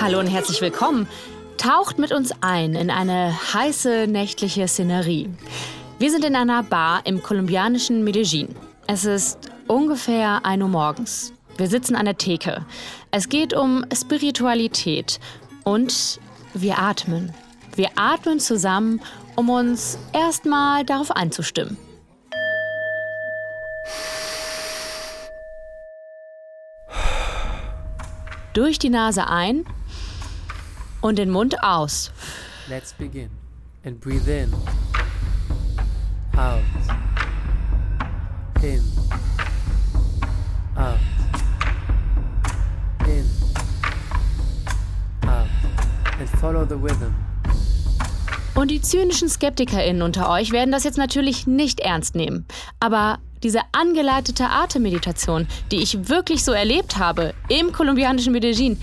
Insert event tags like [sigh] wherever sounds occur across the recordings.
Hallo und herzlich willkommen. Taucht mit uns ein in eine heiße nächtliche Szenerie. Wir sind in einer Bar im kolumbianischen Medellin. Es ist ungefähr 1 Uhr morgens. Wir sitzen an der Theke. Es geht um Spiritualität und wir atmen. Wir atmen zusammen, um uns erstmal darauf einzustimmen. Durch die Nase ein und den Mund aus. Let's begin. And breathe in. Out. In. Out. In. Out. And follow the rhythm. Und die zynischen SkeptikerInnen unter euch werden das jetzt natürlich nicht ernst nehmen. Aber diese angeleitete Atemmeditation, die ich wirklich so erlebt habe im kolumbianischen Medellin,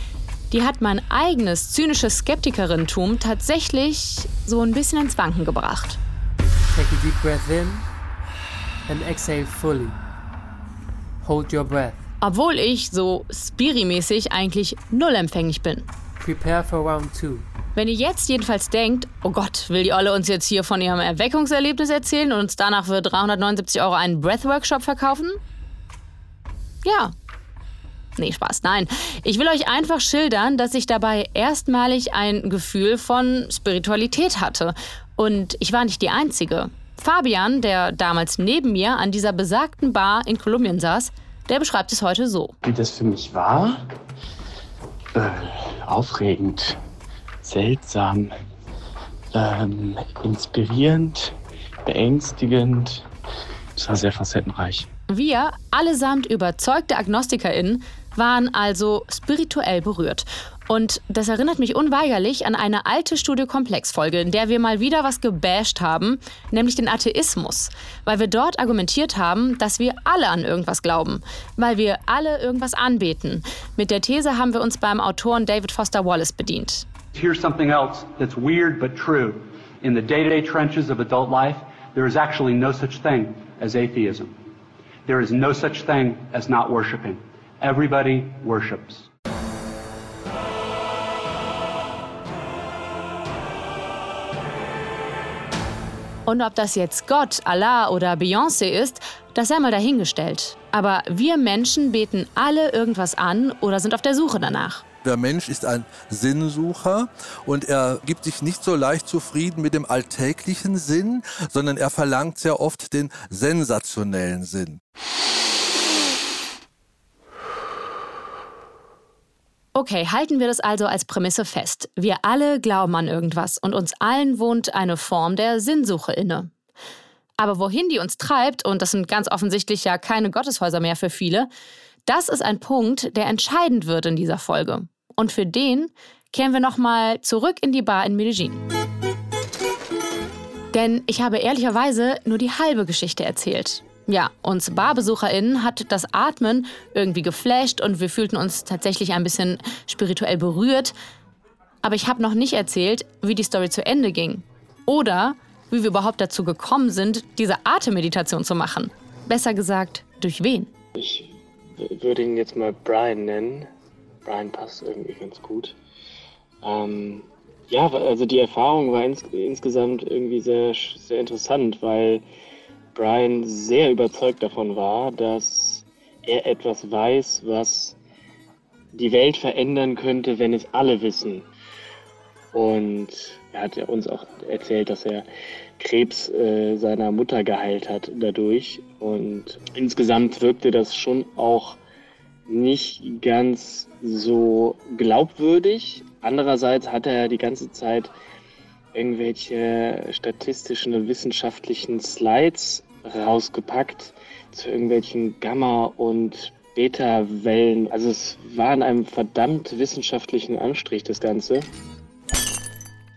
die hat mein eigenes zynisches Skeptikerinnentum tatsächlich so ein bisschen ins Wanken gebracht. Take a deep breath in and exhale fully. Hold your breath. Obwohl ich so spirimäßig eigentlich null empfänglich bin. Prepare for round two. Wenn ihr jetzt jedenfalls denkt, oh Gott, will die Olle uns jetzt hier von ihrem Erweckungserlebnis erzählen und uns danach für 379 Euro einen Breathworkshop verkaufen? Ja. Nee, Spaß, nein. Ich will euch einfach schildern, dass ich dabei erstmalig ein Gefühl von Spiritualität hatte. Und ich war nicht die Einzige. Fabian, der damals neben mir an dieser besagten Bar in Kolumbien saß, der beschreibt es heute so. Wie das für mich war? Äh, aufregend seltsam, ähm, inspirierend, beängstigend. Es war sehr facettenreich. Wir, allesamt überzeugte AgnostikerInnen, waren also spirituell berührt. Und das erinnert mich unweigerlich an eine alte Studiokomplex-Folge, in der wir mal wieder was gebasht haben, nämlich den Atheismus. Weil wir dort argumentiert haben, dass wir alle an irgendwas glauben. Weil wir alle irgendwas anbeten. Mit der These haben wir uns beim Autoren David Foster Wallace bedient. Here's something else that's weird but true. In the day to day trenches of adult life, there is actually no such thing as atheism. There is no such thing as not worshiping. Everybody worships. Und ob das jetzt Gott, Allah oder Beyoncé ist, das sei mal dahingestellt. Aber wir Menschen beten alle irgendwas an oder sind auf der Suche danach. Der Mensch ist ein Sinnsucher und er gibt sich nicht so leicht zufrieden mit dem alltäglichen Sinn, sondern er verlangt sehr oft den sensationellen Sinn. Okay, halten wir das also als Prämisse fest. Wir alle glauben an irgendwas und uns allen wohnt eine Form der Sinnsuche inne. Aber wohin die uns treibt, und das sind ganz offensichtlich ja keine Gotteshäuser mehr für viele, das ist ein Punkt, der entscheidend wird in dieser Folge. Und für den kehren wir nochmal zurück in die Bar in Medellin. Denn ich habe ehrlicherweise nur die halbe Geschichte erzählt. Ja, uns BarbesucherInnen hat das Atmen irgendwie geflasht und wir fühlten uns tatsächlich ein bisschen spirituell berührt. Aber ich habe noch nicht erzählt, wie die Story zu Ende ging. Oder wie wir überhaupt dazu gekommen sind, diese Atemmeditation zu machen. Besser gesagt, durch wen? Ich würde ihn jetzt mal Brian nennen. Brian passt irgendwie ganz gut. Ähm, ja, also die Erfahrung war ins, insgesamt irgendwie sehr, sehr interessant, weil Brian sehr überzeugt davon war, dass er etwas weiß, was die Welt verändern könnte, wenn es alle wissen. Und er hat ja uns auch erzählt, dass er Krebs äh, seiner Mutter geheilt hat dadurch. Und insgesamt wirkte das schon auch nicht ganz so glaubwürdig. Andererseits hat er die ganze Zeit irgendwelche statistischen und wissenschaftlichen Slides rausgepackt zu irgendwelchen Gamma- und Beta-Wellen. Also es war in einem verdammt wissenschaftlichen Anstrich, das Ganze.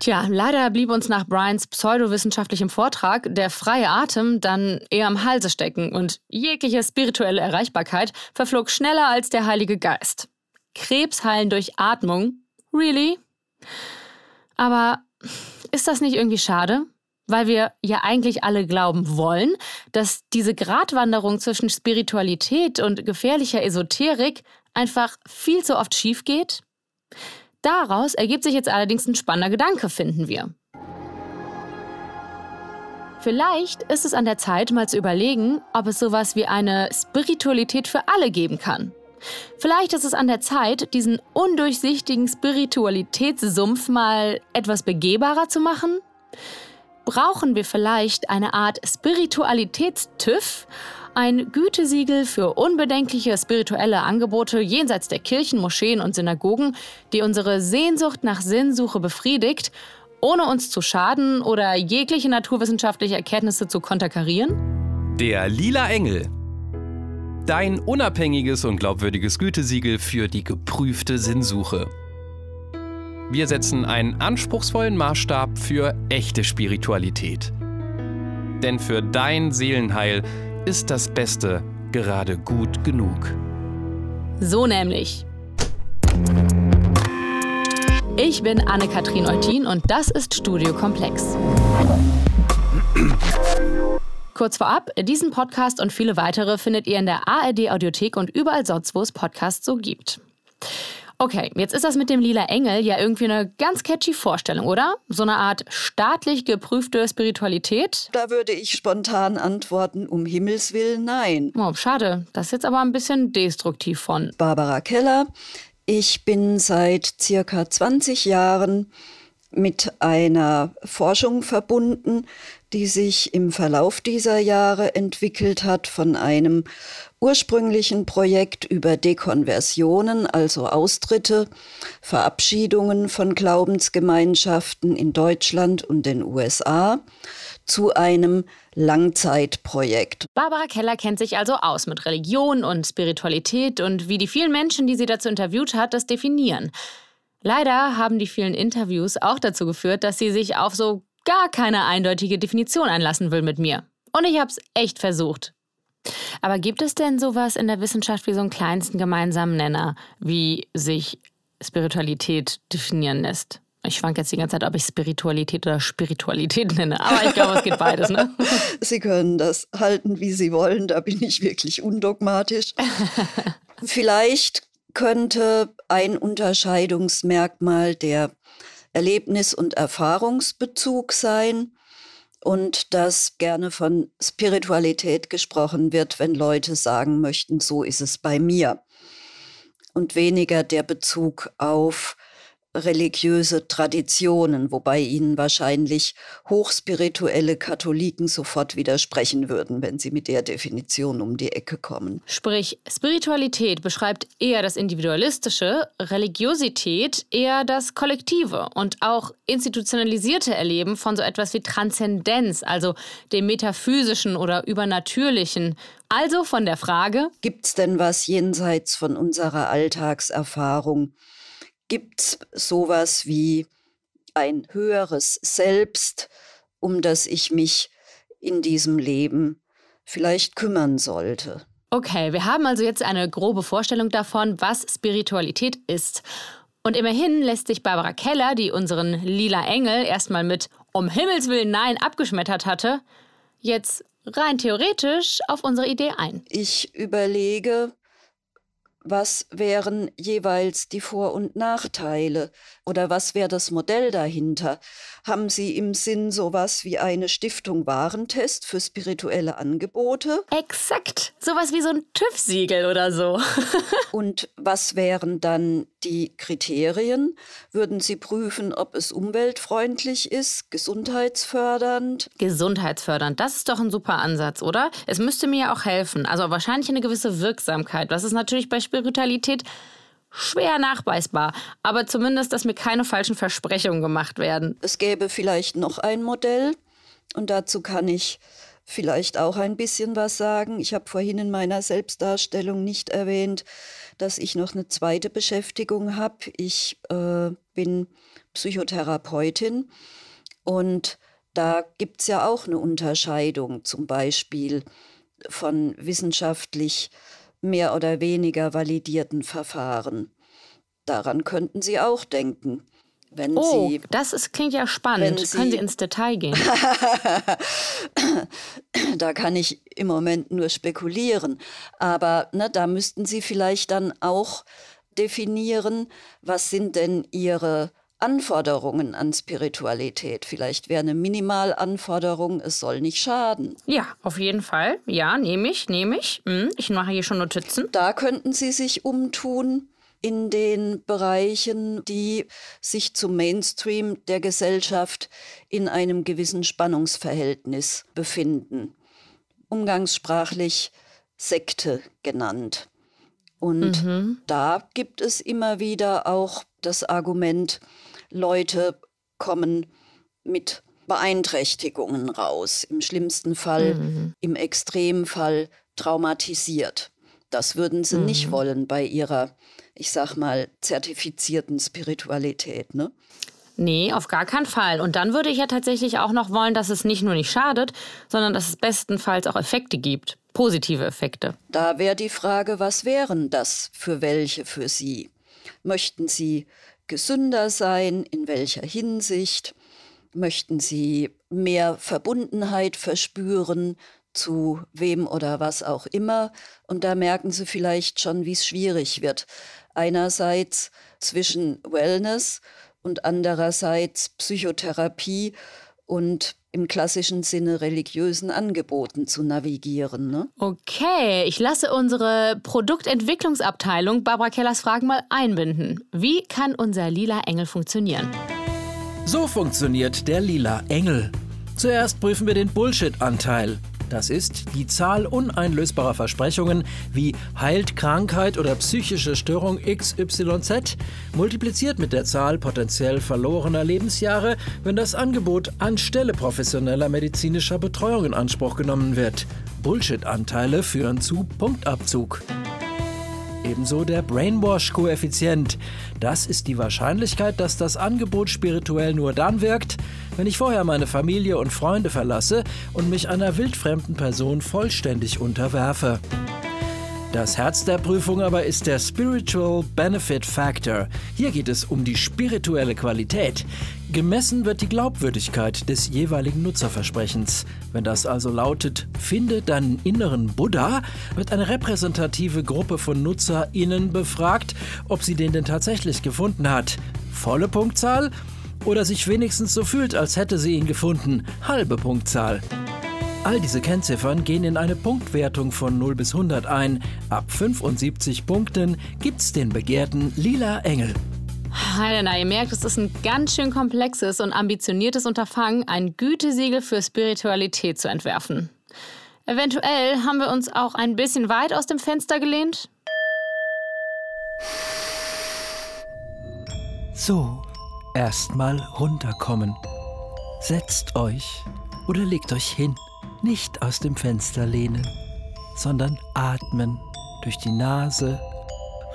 Tja, leider blieb uns nach Brians pseudowissenschaftlichem Vortrag der freie Atem dann eher am Halse stecken und jegliche spirituelle Erreichbarkeit verflog schneller als der Heilige Geist. Krebs heilen durch Atmung? Really? Aber ist das nicht irgendwie schade? Weil wir ja eigentlich alle glauben wollen, dass diese Gratwanderung zwischen Spiritualität und gefährlicher Esoterik einfach viel zu oft schief geht? Daraus ergibt sich jetzt allerdings ein spannender Gedanke, finden wir. Vielleicht ist es an der Zeit, mal zu überlegen, ob es sowas wie eine Spiritualität für alle geben kann. Vielleicht ist es an der Zeit, diesen undurchsichtigen Spiritualitätssumpf mal etwas begehbarer zu machen? Brauchen wir vielleicht eine Art Spiritualitätstüv? Ein Gütesiegel für unbedenkliche spirituelle Angebote jenseits der Kirchen, Moscheen und Synagogen, die unsere Sehnsucht nach Sinnsuche befriedigt ohne uns zu schaden oder jegliche naturwissenschaftliche Erkenntnisse zu konterkarieren? Der lila Engel. Dein unabhängiges und glaubwürdiges Gütesiegel für die geprüfte Sinnsuche. Wir setzen einen anspruchsvollen Maßstab für echte Spiritualität. Denn für dein Seelenheil ist das Beste gerade gut genug. So nämlich. Ich bin Anne-Kathrin Eutin und das ist Studio Komplex. Kurz vorab, diesen Podcast und viele weitere findet ihr in der ARD Audiothek und überall sonst, wo es Podcasts so gibt. Okay, jetzt ist das mit dem lila Engel ja irgendwie eine ganz catchy Vorstellung, oder? So eine Art staatlich geprüfte Spiritualität? Da würde ich spontan antworten, um Himmels Willen nein. Oh, schade. Das ist jetzt aber ein bisschen destruktiv von. Barbara Keller, ich bin seit circa 20 Jahren mit einer Forschung verbunden, die sich im Verlauf dieser Jahre entwickelt hat von einem ursprünglichen Projekt über Dekonversionen, also Austritte, Verabschiedungen von Glaubensgemeinschaften in Deutschland und den USA, zu einem Langzeitprojekt. Barbara Keller kennt sich also aus mit Religion und Spiritualität und wie die vielen Menschen, die sie dazu interviewt hat, das definieren. Leider haben die vielen Interviews auch dazu geführt, dass sie sich auf so gar keine eindeutige Definition einlassen will mit mir. Und ich habe es echt versucht. Aber gibt es denn sowas in der Wissenschaft wie so einen kleinsten gemeinsamen Nenner, wie sich Spiritualität definieren lässt? Ich schwank jetzt die ganze Zeit, ob ich Spiritualität oder Spiritualität nenne. Aber ich glaube, es geht beides, ne? [laughs] Sie können das halten, wie Sie wollen. Da bin ich wirklich undogmatisch. [laughs] Vielleicht könnte ein Unterscheidungsmerkmal der Erlebnis- und Erfahrungsbezug sein und dass gerne von Spiritualität gesprochen wird, wenn Leute sagen möchten, so ist es bei mir. Und weniger der Bezug auf religiöse Traditionen, wobei ihnen wahrscheinlich hochspirituelle Katholiken sofort widersprechen würden, wenn sie mit der Definition um die Ecke kommen. Sprich, Spiritualität beschreibt eher das Individualistische, Religiosität eher das Kollektive und auch institutionalisierte Erleben von so etwas wie Transzendenz, also dem Metaphysischen oder Übernatürlichen. Also von der Frage, gibt's denn was jenseits von unserer Alltagserfahrung? Gibt es sowas wie ein höheres Selbst, um das ich mich in diesem Leben vielleicht kümmern sollte. Okay, wir haben also jetzt eine grobe Vorstellung davon, was Spiritualität ist. Und immerhin lässt sich Barbara Keller, die unseren lila Engel erstmal mit Um Himmels Willen Nein abgeschmettert hatte, jetzt rein theoretisch auf unsere Idee ein. Ich überlege, was wären jeweils die Vor- und Nachteile oder was wäre das Modell dahinter? Haben Sie im Sinn sowas wie eine Stiftung Warentest für spirituelle Angebote? Exakt, sowas wie so ein TÜV-Siegel oder so. [laughs] und was wären dann die Kriterien? Würden Sie prüfen, ob es umweltfreundlich ist, gesundheitsfördernd? Gesundheitsfördernd, das ist doch ein super Ansatz, oder? Es müsste mir ja auch helfen, also wahrscheinlich eine gewisse Wirksamkeit. Das ist natürlich bei Spiritualität schwer nachweisbar, aber zumindest, dass mir keine falschen Versprechungen gemacht werden. Es gäbe vielleicht noch ein Modell und dazu kann ich vielleicht auch ein bisschen was sagen. Ich habe vorhin in meiner Selbstdarstellung nicht erwähnt, dass ich noch eine zweite Beschäftigung habe. Ich äh, bin Psychotherapeutin und da gibt es ja auch eine Unterscheidung, zum Beispiel von wissenschaftlich mehr oder weniger validierten Verfahren. Daran könnten Sie auch denken. Wenn oh, Sie, das ist, klingt ja spannend. Sie, Können Sie ins Detail gehen? [laughs] da kann ich im Moment nur spekulieren. Aber ne, da müssten Sie vielleicht dann auch definieren, was sind denn ihre Anforderungen an Spiritualität. Vielleicht wäre eine Minimalanforderung, es soll nicht schaden. Ja, auf jeden Fall. Ja, nehme ich, nehme ich. Hm, ich mache hier schon Notizen. Da könnten Sie sich umtun in den Bereichen, die sich zum Mainstream der Gesellschaft in einem gewissen Spannungsverhältnis befinden. Umgangssprachlich Sekte genannt. Und mhm. da gibt es immer wieder auch das Argument, Leute kommen mit Beeinträchtigungen raus, im schlimmsten Fall, mhm. im Extremfall traumatisiert. Das würden sie mhm. nicht wollen bei ihrer, ich sag mal, zertifizierten Spiritualität, ne? Nee, auf gar keinen Fall. Und dann würde ich ja tatsächlich auch noch wollen, dass es nicht nur nicht schadet, sondern dass es bestenfalls auch Effekte gibt. Positive Effekte. Da wäre die Frage, was wären das für welche für Sie? Möchten Sie gesünder sein? In welcher Hinsicht? Möchten Sie mehr Verbundenheit verspüren zu wem oder was auch immer? Und da merken Sie vielleicht schon, wie es schwierig wird. Einerseits zwischen Wellness und andererseits Psychotherapie und im klassischen Sinne religiösen Angeboten zu navigieren. Ne? Okay, ich lasse unsere Produktentwicklungsabteilung Barbara Kellers Fragen mal einbinden. Wie kann unser lila Engel funktionieren? So funktioniert der lila Engel. Zuerst prüfen wir den Bullshit-Anteil. Das ist die Zahl uneinlösbarer Versprechungen wie heilt Krankheit oder psychische Störung XYZ multipliziert mit der Zahl potenziell verlorener Lebensjahre, wenn das Angebot anstelle professioneller medizinischer Betreuung in Anspruch genommen wird. Bullshit-Anteile führen zu Punktabzug. Ebenso der Brainwash-Koeffizient. Das ist die Wahrscheinlichkeit, dass das Angebot spirituell nur dann wirkt, wenn ich vorher meine Familie und Freunde verlasse und mich einer wildfremden Person vollständig unterwerfe. Das Herz der Prüfung aber ist der Spiritual Benefit Factor. Hier geht es um die spirituelle Qualität. Gemessen wird die Glaubwürdigkeit des jeweiligen Nutzerversprechens. Wenn das also lautet, finde deinen inneren Buddha, wird eine repräsentative Gruppe von NutzerInnen befragt, ob sie den denn tatsächlich gefunden hat. Volle Punktzahl? Oder sich wenigstens so fühlt, als hätte sie ihn gefunden. Halbe Punktzahl. All diese Kennziffern gehen in eine Punktwertung von 0 bis 100 ein. Ab 75 Punkten gibt's den begehrten Lila Engel. Helena, ihr merkt, es ist ein ganz schön komplexes und ambitioniertes Unterfangen, ein Gütesiegel für Spiritualität zu entwerfen. Eventuell haben wir uns auch ein bisschen weit aus dem Fenster gelehnt. So, erstmal runterkommen. Setzt euch oder legt euch hin. Nicht aus dem Fenster lehnen, sondern atmen durch die Nase,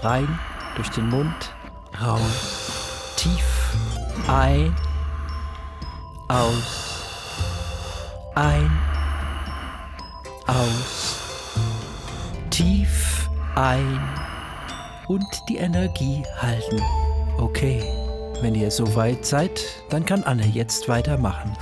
rein durch den Mund, raus, tief ein, aus, ein, aus, tief ein und die Energie halten. Okay, wenn ihr soweit seid, dann kann Anne jetzt weitermachen.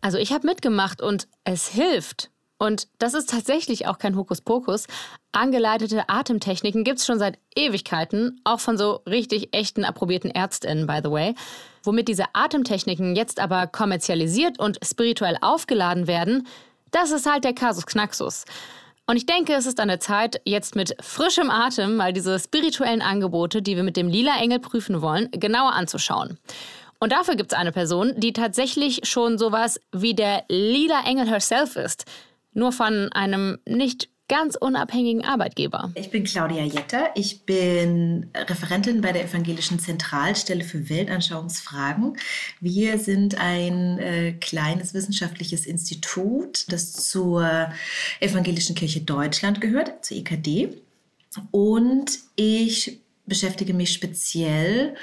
Also ich habe mitgemacht und es hilft. Und das ist tatsächlich auch kein Hokuspokus. Angeleitete Atemtechniken gibt es schon seit Ewigkeiten, auch von so richtig echten approbierten Ärztinnen, by the way. Womit diese Atemtechniken jetzt aber kommerzialisiert und spirituell aufgeladen werden, das ist halt der Kasus Knaxus. Und ich denke, es ist an der Zeit, jetzt mit frischem Atem mal diese spirituellen Angebote, die wir mit dem Lila Engel prüfen wollen, genauer anzuschauen. Und dafür gibt es eine Person, die tatsächlich schon sowas wie der Lila Engel herself ist. Nur von einem nicht ganz unabhängigen Arbeitgeber. Ich bin Claudia Jetter. Ich bin Referentin bei der Evangelischen Zentralstelle für Weltanschauungsfragen. Wir sind ein äh, kleines wissenschaftliches Institut, das zur Evangelischen Kirche Deutschland gehört, zur EKD. Und ich beschäftige mich speziell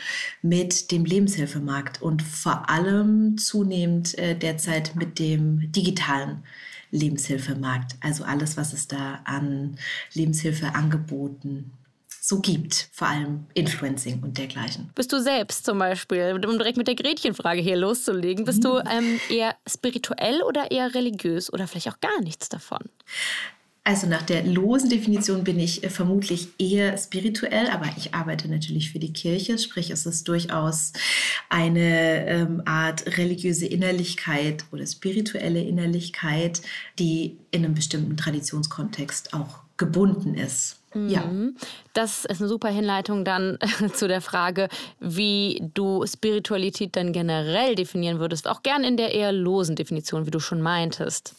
mit dem Lebenshilfemarkt und vor allem zunehmend äh, derzeit mit dem digitalen Lebenshilfemarkt. Also alles, was es da an Lebenshilfeangeboten so gibt, vor allem Influencing und dergleichen. Bist du selbst zum Beispiel, um direkt mit der Gretchenfrage hier loszulegen, bist du mhm. ähm, eher spirituell oder eher religiös oder vielleicht auch gar nichts davon? Also nach der losen Definition bin ich äh, vermutlich eher spirituell, aber ich arbeite natürlich für die Kirche, sprich es ist durchaus eine ähm, Art religiöse Innerlichkeit oder spirituelle Innerlichkeit, die in einem bestimmten Traditionskontext auch gebunden ist. Ja. Mhm. Das ist eine super Hinleitung dann [laughs] zu der Frage, wie du Spiritualität dann generell definieren würdest, auch gern in der eher losen Definition, wie du schon meintest.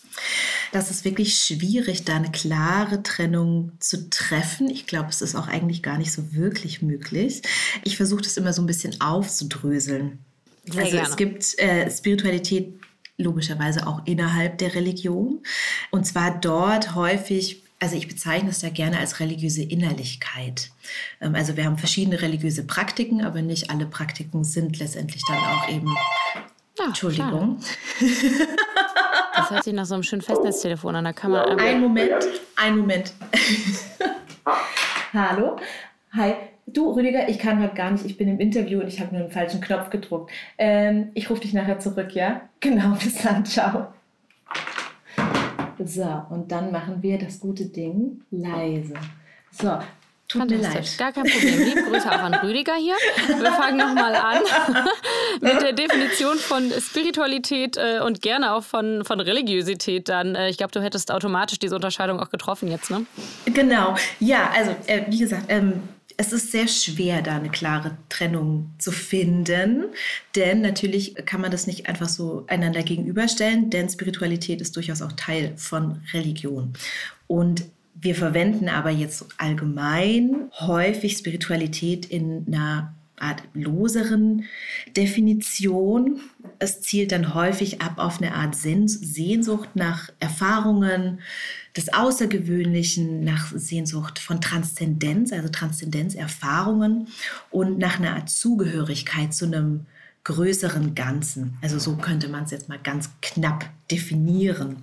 Das ist wirklich schwierig, da eine klare Trennung zu treffen. Ich glaube, es ist auch eigentlich gar nicht so wirklich möglich. Ich versuche das immer so ein bisschen aufzudröseln. Sehr also gerne. es gibt äh, Spiritualität logischerweise auch innerhalb der Religion. Und zwar dort häufig also ich bezeichne es da gerne als religiöse Innerlichkeit. Ähm, Also wir haben verschiedene religiöse Praktiken, aber nicht alle Praktiken sind letztendlich dann auch eben. Ja, Entschuldigung. Das hört sich nach so einem schönen Festnetztelefon an. Da kann man einfach. Ein Moment, ein Moment. [laughs] Hallo? Hi. Du, Rüdiger, ich kann heute gar nicht. Ich bin im Interview und ich habe nur einen falschen Knopf gedruckt. Ähm, ich rufe dich nachher zurück, ja? Genau, [laughs] bis dann. Ciao. So, und dann machen wir das gute Ding leise. So, tut mir leid. gar kein Problem. Liebe Grüße auch an Rüdiger hier. Wir fangen nochmal an [laughs] mit der Definition von Spiritualität äh, und gerne auch von, von Religiosität dann. Äh, ich glaube, du hättest automatisch diese Unterscheidung auch getroffen jetzt, ne? Genau, ja, also äh, wie gesagt, ähm, es ist sehr schwer, da eine klare Trennung zu finden, denn natürlich kann man das nicht einfach so einander gegenüberstellen, denn Spiritualität ist durchaus auch Teil von Religion. Und wir verwenden aber jetzt allgemein häufig Spiritualität in einer Art loseren Definition. Es zielt dann häufig ab auf eine Art Sehns- Sehnsucht nach Erfahrungen des Außergewöhnlichen, nach Sehnsucht von Transzendenz, also Transzendenzerfahrungen und nach einer Art Zugehörigkeit zu einem größeren Ganzen. Also so könnte man es jetzt mal ganz knapp definieren.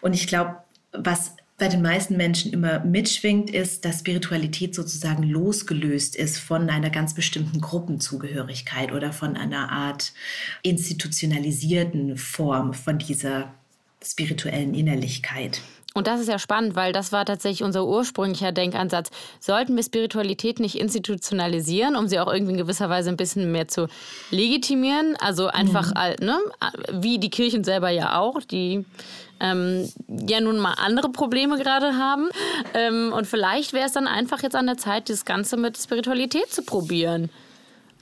Und ich glaube, was bei den meisten Menschen immer mitschwingt, ist, dass Spiritualität sozusagen losgelöst ist von einer ganz bestimmten Gruppenzugehörigkeit oder von einer Art institutionalisierten Form von dieser spirituellen Innerlichkeit. Und das ist ja spannend, weil das war tatsächlich unser ursprünglicher Denkansatz. Sollten wir Spiritualität nicht institutionalisieren, um sie auch irgendwie in gewisser Weise ein bisschen mehr zu legitimieren? Also einfach, äh, ne, wie die Kirchen selber ja auch, die ähm, ja nun mal andere Probleme gerade haben. Ähm, und vielleicht wäre es dann einfach jetzt an der Zeit, das Ganze mit Spiritualität zu probieren.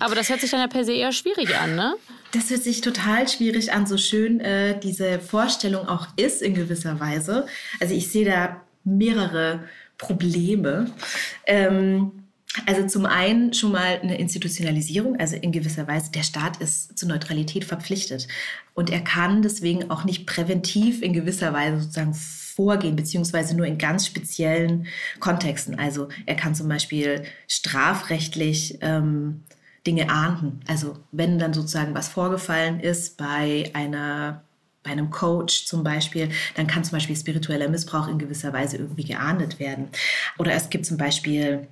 Aber das hört sich dann ja per se eher schwierig an, ne? Das hört sich total schwierig an, so schön äh, diese Vorstellung auch ist in gewisser Weise. Also ich sehe da mehrere Probleme. Ähm, also zum einen schon mal eine Institutionalisierung, also in gewisser Weise, der Staat ist zur Neutralität verpflichtet und er kann deswegen auch nicht präventiv in gewisser Weise sozusagen vorgehen, beziehungsweise nur in ganz speziellen Kontexten. Also er kann zum Beispiel strafrechtlich ähm, Dinge ahnden. Also wenn dann sozusagen was vorgefallen ist bei einer bei einem Coach zum Beispiel, dann kann zum Beispiel spiritueller Missbrauch in gewisser Weise irgendwie geahndet werden. Oder es gibt zum Beispiel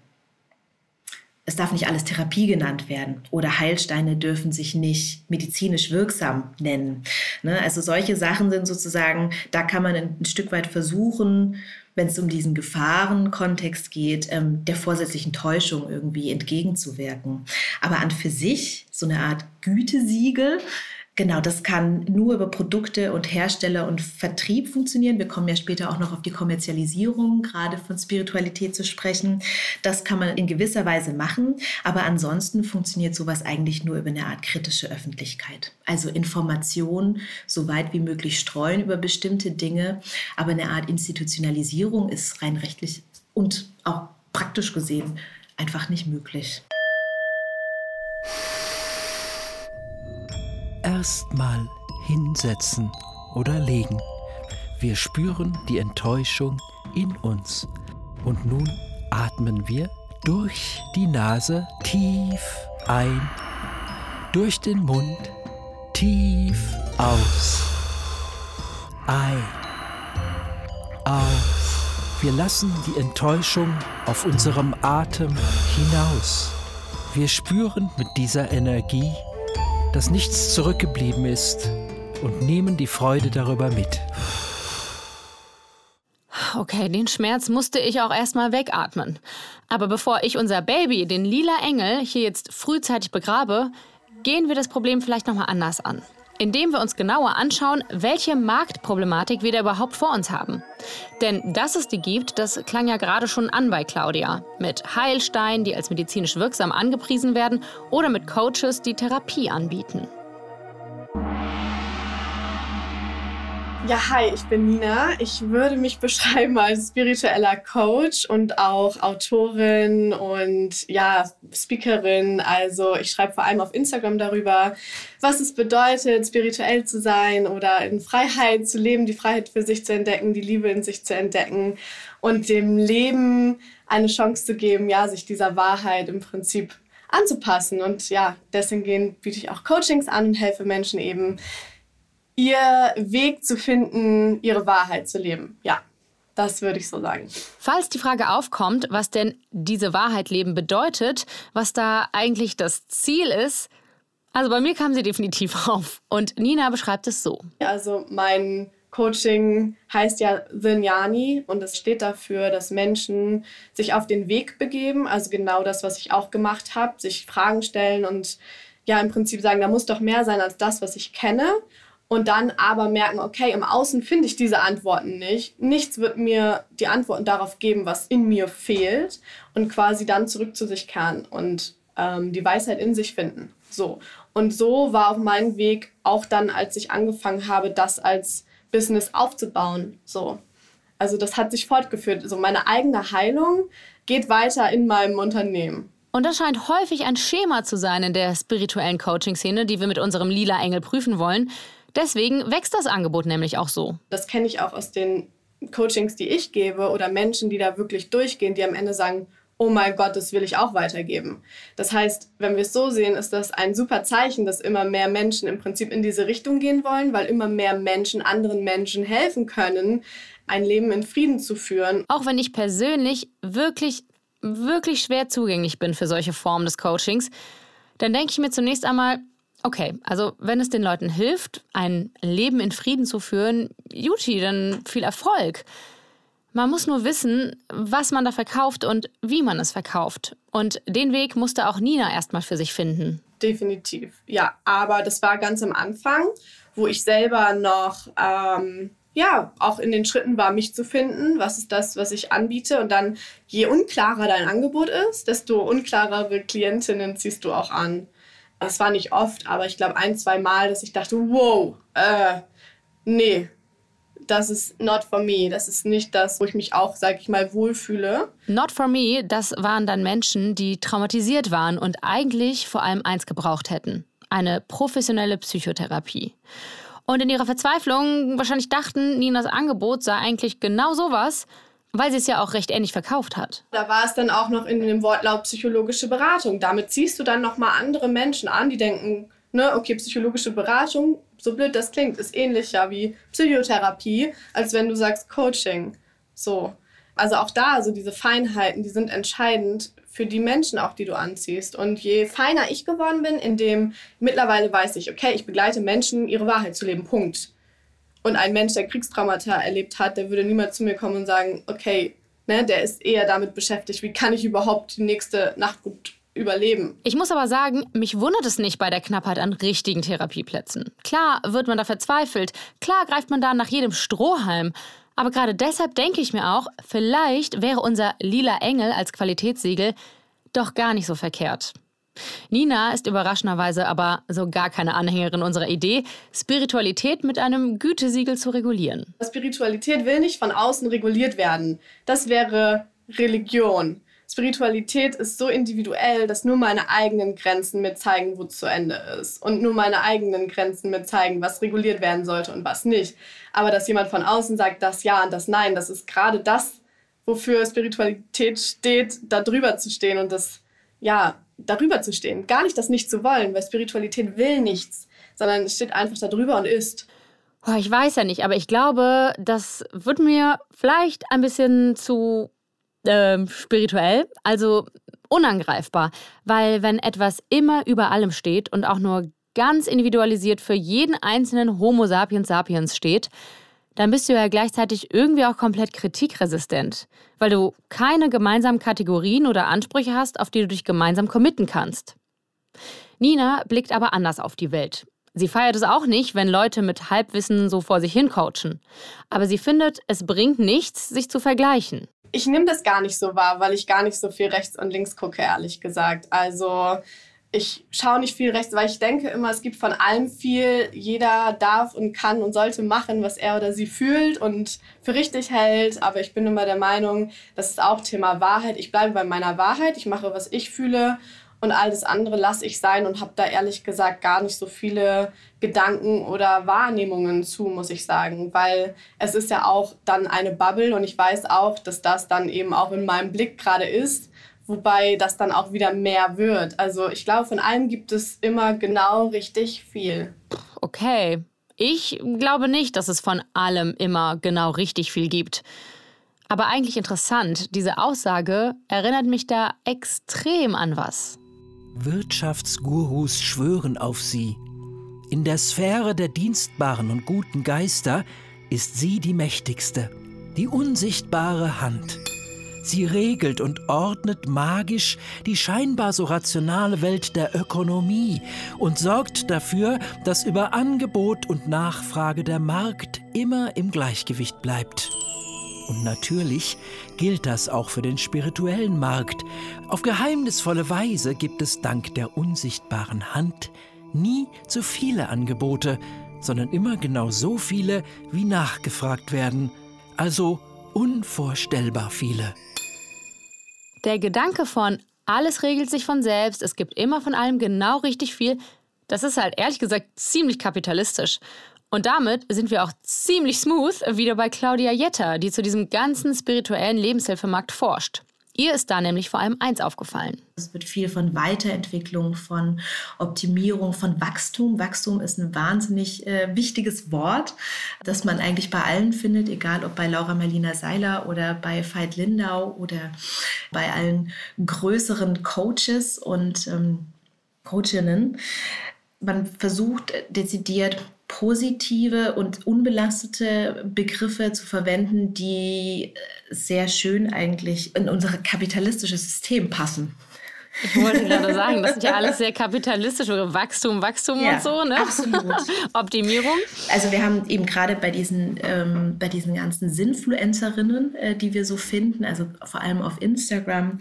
es darf nicht alles Therapie genannt werden oder Heilsteine dürfen sich nicht medizinisch wirksam nennen. Ne? Also solche Sachen sind sozusagen, da kann man ein, ein Stück weit versuchen, wenn es um diesen Gefahrenkontext geht, ähm, der vorsätzlichen Täuschung irgendwie entgegenzuwirken. Aber an für sich so eine Art Gütesiegel, Genau, das kann nur über Produkte und Hersteller und Vertrieb funktionieren. Wir kommen ja später auch noch auf die Kommerzialisierung, gerade von Spiritualität zu sprechen. Das kann man in gewisser Weise machen, aber ansonsten funktioniert sowas eigentlich nur über eine Art kritische Öffentlichkeit. Also Information so weit wie möglich streuen über bestimmte Dinge, aber eine Art Institutionalisierung ist rein rechtlich und auch praktisch gesehen einfach nicht möglich. Erstmal hinsetzen oder legen. Wir spüren die Enttäuschung in uns. Und nun atmen wir durch die Nase tief ein, durch den Mund tief aus. Ein, aus. Wir lassen die Enttäuschung auf unserem Atem hinaus. Wir spüren mit dieser Energie, dass nichts zurückgeblieben ist und nehmen die Freude darüber mit. Okay, den Schmerz musste ich auch erstmal wegatmen. Aber bevor ich unser Baby, den lila Engel, hier jetzt frühzeitig begrabe, gehen wir das Problem vielleicht nochmal anders an. Indem wir uns genauer anschauen, welche Marktproblematik wir da überhaupt vor uns haben. Denn dass es die gibt, das klang ja gerade schon an bei Claudia. Mit Heilsteinen, die als medizinisch wirksam angepriesen werden, oder mit Coaches, die Therapie anbieten. Ja, hi, ich bin Nina. Ich würde mich [laughs] beschreiben als spiritueller Coach und auch Autorin und ja, Speakerin. Also ich schreibe vor allem auf Instagram darüber, was es bedeutet, spirituell zu sein oder in Freiheit zu leben, die Freiheit für sich zu entdecken, die Liebe in sich zu entdecken und dem Leben eine Chance zu geben, ja, sich dieser Wahrheit im Prinzip anzupassen. Und ja, deswegen biete ich auch Coachings an und helfe Menschen eben, ihr Weg zu finden, ihre Wahrheit zu leben. Ja, das würde ich so sagen. Falls die Frage aufkommt, was denn diese Wahrheit leben bedeutet, was da eigentlich das Ziel ist, also bei mir kam sie definitiv [laughs] auf. Und Nina beschreibt es so. Also mein Coaching heißt ja Vinyani und es steht dafür, dass Menschen sich auf den Weg begeben, also genau das, was ich auch gemacht habe, sich Fragen stellen und ja im Prinzip sagen, da muss doch mehr sein als das, was ich kenne und dann aber merken, okay, im Außen finde ich diese Antworten nicht. Nichts wird mir die Antworten darauf geben, was in mir fehlt und quasi dann zurück zu sich kehren und ähm, die Weisheit in sich finden. So. Und so war auch mein Weg auch dann, als ich angefangen habe, das als Business aufzubauen. So. Also das hat sich fortgeführt. Also meine eigene Heilung geht weiter in meinem Unternehmen. Und das scheint häufig ein Schema zu sein in der spirituellen Coaching-Szene, die wir mit unserem lila Engel prüfen wollen. Deswegen wächst das Angebot nämlich auch so. Das kenne ich auch aus den Coachings, die ich gebe oder Menschen, die da wirklich durchgehen, die am Ende sagen, oh mein Gott, das will ich auch weitergeben. Das heißt, wenn wir es so sehen, ist das ein super Zeichen, dass immer mehr Menschen im Prinzip in diese Richtung gehen wollen, weil immer mehr Menschen anderen Menschen helfen können, ein Leben in Frieden zu führen. Auch wenn ich persönlich wirklich, wirklich schwer zugänglich bin für solche Formen des Coachings, dann denke ich mir zunächst einmal, Okay, also wenn es den Leuten hilft, ein Leben in Frieden zu führen, Juti, dann viel Erfolg. Man muss nur wissen, was man da verkauft und wie man es verkauft. Und den Weg musste auch Nina erstmal für sich finden. Definitiv, ja. Aber das war ganz am Anfang, wo ich selber noch, ähm, ja, auch in den Schritten war, mich zu finden. Was ist das, was ich anbiete? Und dann, je unklarer dein Angebot ist, desto unklarere Klientinnen ziehst du auch an es war nicht oft, aber ich glaube ein, zwei Mal, dass ich dachte, wow, äh, nee, das ist not for me. Das ist nicht das, wo ich mich auch, sag ich mal, wohlfühle. Not for me, das waren dann Menschen, die traumatisiert waren und eigentlich vor allem eins gebraucht hätten. Eine professionelle Psychotherapie. Und in ihrer Verzweiflung wahrscheinlich dachten, Ninas Angebot sei eigentlich genau sowas, weil sie es ja auch recht ähnlich verkauft hat. Da war es dann auch noch in dem Wortlaut psychologische Beratung. Damit ziehst du dann nochmal andere Menschen an, die denken, ne, okay, psychologische Beratung, so blöd das klingt, ist ähnlicher wie Psychotherapie, als wenn du sagst Coaching. So. Also auch da, also diese Feinheiten, die sind entscheidend für die Menschen auch, die du anziehst. Und je feiner ich geworden bin, in dem mittlerweile weiß ich, okay, ich begleite Menschen, ihre Wahrheit zu leben. Punkt. Und ein Mensch, der Kriegstraumata erlebt hat, der würde niemals zu mir kommen und sagen, okay, ne, der ist eher damit beschäftigt, wie kann ich überhaupt die nächste Nacht gut überleben. Ich muss aber sagen, mich wundert es nicht bei der Knappheit an richtigen Therapieplätzen. Klar wird man da verzweifelt, klar greift man da nach jedem Strohhalm. Aber gerade deshalb denke ich mir auch, vielleicht wäre unser lila Engel als Qualitätssiegel doch gar nicht so verkehrt. Nina ist überraschenderweise aber so gar keine Anhängerin unserer Idee, Spiritualität mit einem Gütesiegel zu regulieren. Spiritualität will nicht von außen reguliert werden. Das wäre Religion. Spiritualität ist so individuell, dass nur meine eigenen Grenzen mir zeigen, wo zu Ende ist. Und nur meine eigenen Grenzen mir zeigen, was reguliert werden sollte und was nicht. Aber dass jemand von außen sagt, das Ja und das Nein, das ist gerade das, wofür Spiritualität steht, da drüber zu stehen und das, ja, darüber zu stehen. Gar nicht das nicht zu wollen, weil Spiritualität will nichts, sondern es steht einfach darüber und ist. Oh, ich weiß ja nicht, aber ich glaube, das wird mir vielleicht ein bisschen zu äh, spirituell, also unangreifbar. Weil wenn etwas immer über allem steht und auch nur ganz individualisiert für jeden einzelnen Homo sapiens sapiens steht, dann bist du ja gleichzeitig irgendwie auch komplett kritikresistent, weil du keine gemeinsamen Kategorien oder Ansprüche hast, auf die du dich gemeinsam committen kannst. Nina blickt aber anders auf die Welt. Sie feiert es auch nicht, wenn Leute mit Halbwissen so vor sich hin coachen. Aber sie findet, es bringt nichts, sich zu vergleichen. Ich nehme das gar nicht so wahr, weil ich gar nicht so viel rechts und links gucke, ehrlich gesagt. Also ich schaue nicht viel rechts, weil ich denke immer, es gibt von allem viel. Jeder darf und kann und sollte machen, was er oder sie fühlt und für richtig hält. Aber ich bin immer der Meinung, das ist auch Thema Wahrheit. Ich bleibe bei meiner Wahrheit. Ich mache, was ich fühle und alles andere lasse ich sein und habe da ehrlich gesagt gar nicht so viele Gedanken oder Wahrnehmungen zu, muss ich sagen, weil es ist ja auch dann eine Bubble und ich weiß auch, dass das dann eben auch in meinem Blick gerade ist, wobei das dann auch wieder mehr wird. Also ich glaube, von allem gibt es immer genau richtig viel. Okay, ich glaube nicht, dass es von allem immer genau richtig viel gibt. Aber eigentlich interessant, diese Aussage erinnert mich da extrem an was. Wirtschaftsgurus schwören auf sie. In der Sphäre der dienstbaren und guten Geister ist sie die mächtigste, die unsichtbare Hand. Sie regelt und ordnet magisch die scheinbar so rationale Welt der Ökonomie und sorgt dafür, dass über Angebot und Nachfrage der Markt immer im Gleichgewicht bleibt. Und natürlich gilt das auch für den spirituellen Markt. Auf geheimnisvolle Weise gibt es dank der unsichtbaren Hand nie zu viele Angebote, sondern immer genau so viele, wie nachgefragt werden. Also unvorstellbar viele. Der Gedanke von alles regelt sich von selbst, es gibt immer von allem genau richtig viel, das ist halt ehrlich gesagt ziemlich kapitalistisch. Und damit sind wir auch ziemlich smooth wieder bei Claudia Jetter, die zu diesem ganzen spirituellen Lebenshilfemarkt forscht. Ihr ist da nämlich vor allem eins aufgefallen. Es wird viel von Weiterentwicklung, von Optimierung, von Wachstum. Wachstum ist ein wahnsinnig äh, wichtiges Wort, das man eigentlich bei allen findet, egal ob bei Laura Marlina Seiler oder bei Veit Lindau oder bei allen größeren Coaches und ähm, Coachinnen. Man versucht dezidiert positive und unbelastete Begriffe zu verwenden, die sehr schön eigentlich in unser kapitalistisches System passen. Ich wollte gerade sagen, das sind ja alles sehr kapitalistische Wachstum, Wachstum ja, und so, ne? Absolut. [laughs] Optimierung. Also wir haben eben gerade bei diesen, ähm, bei diesen ganzen Sinfluencerinnen, äh, die wir so finden, also vor allem auf Instagram,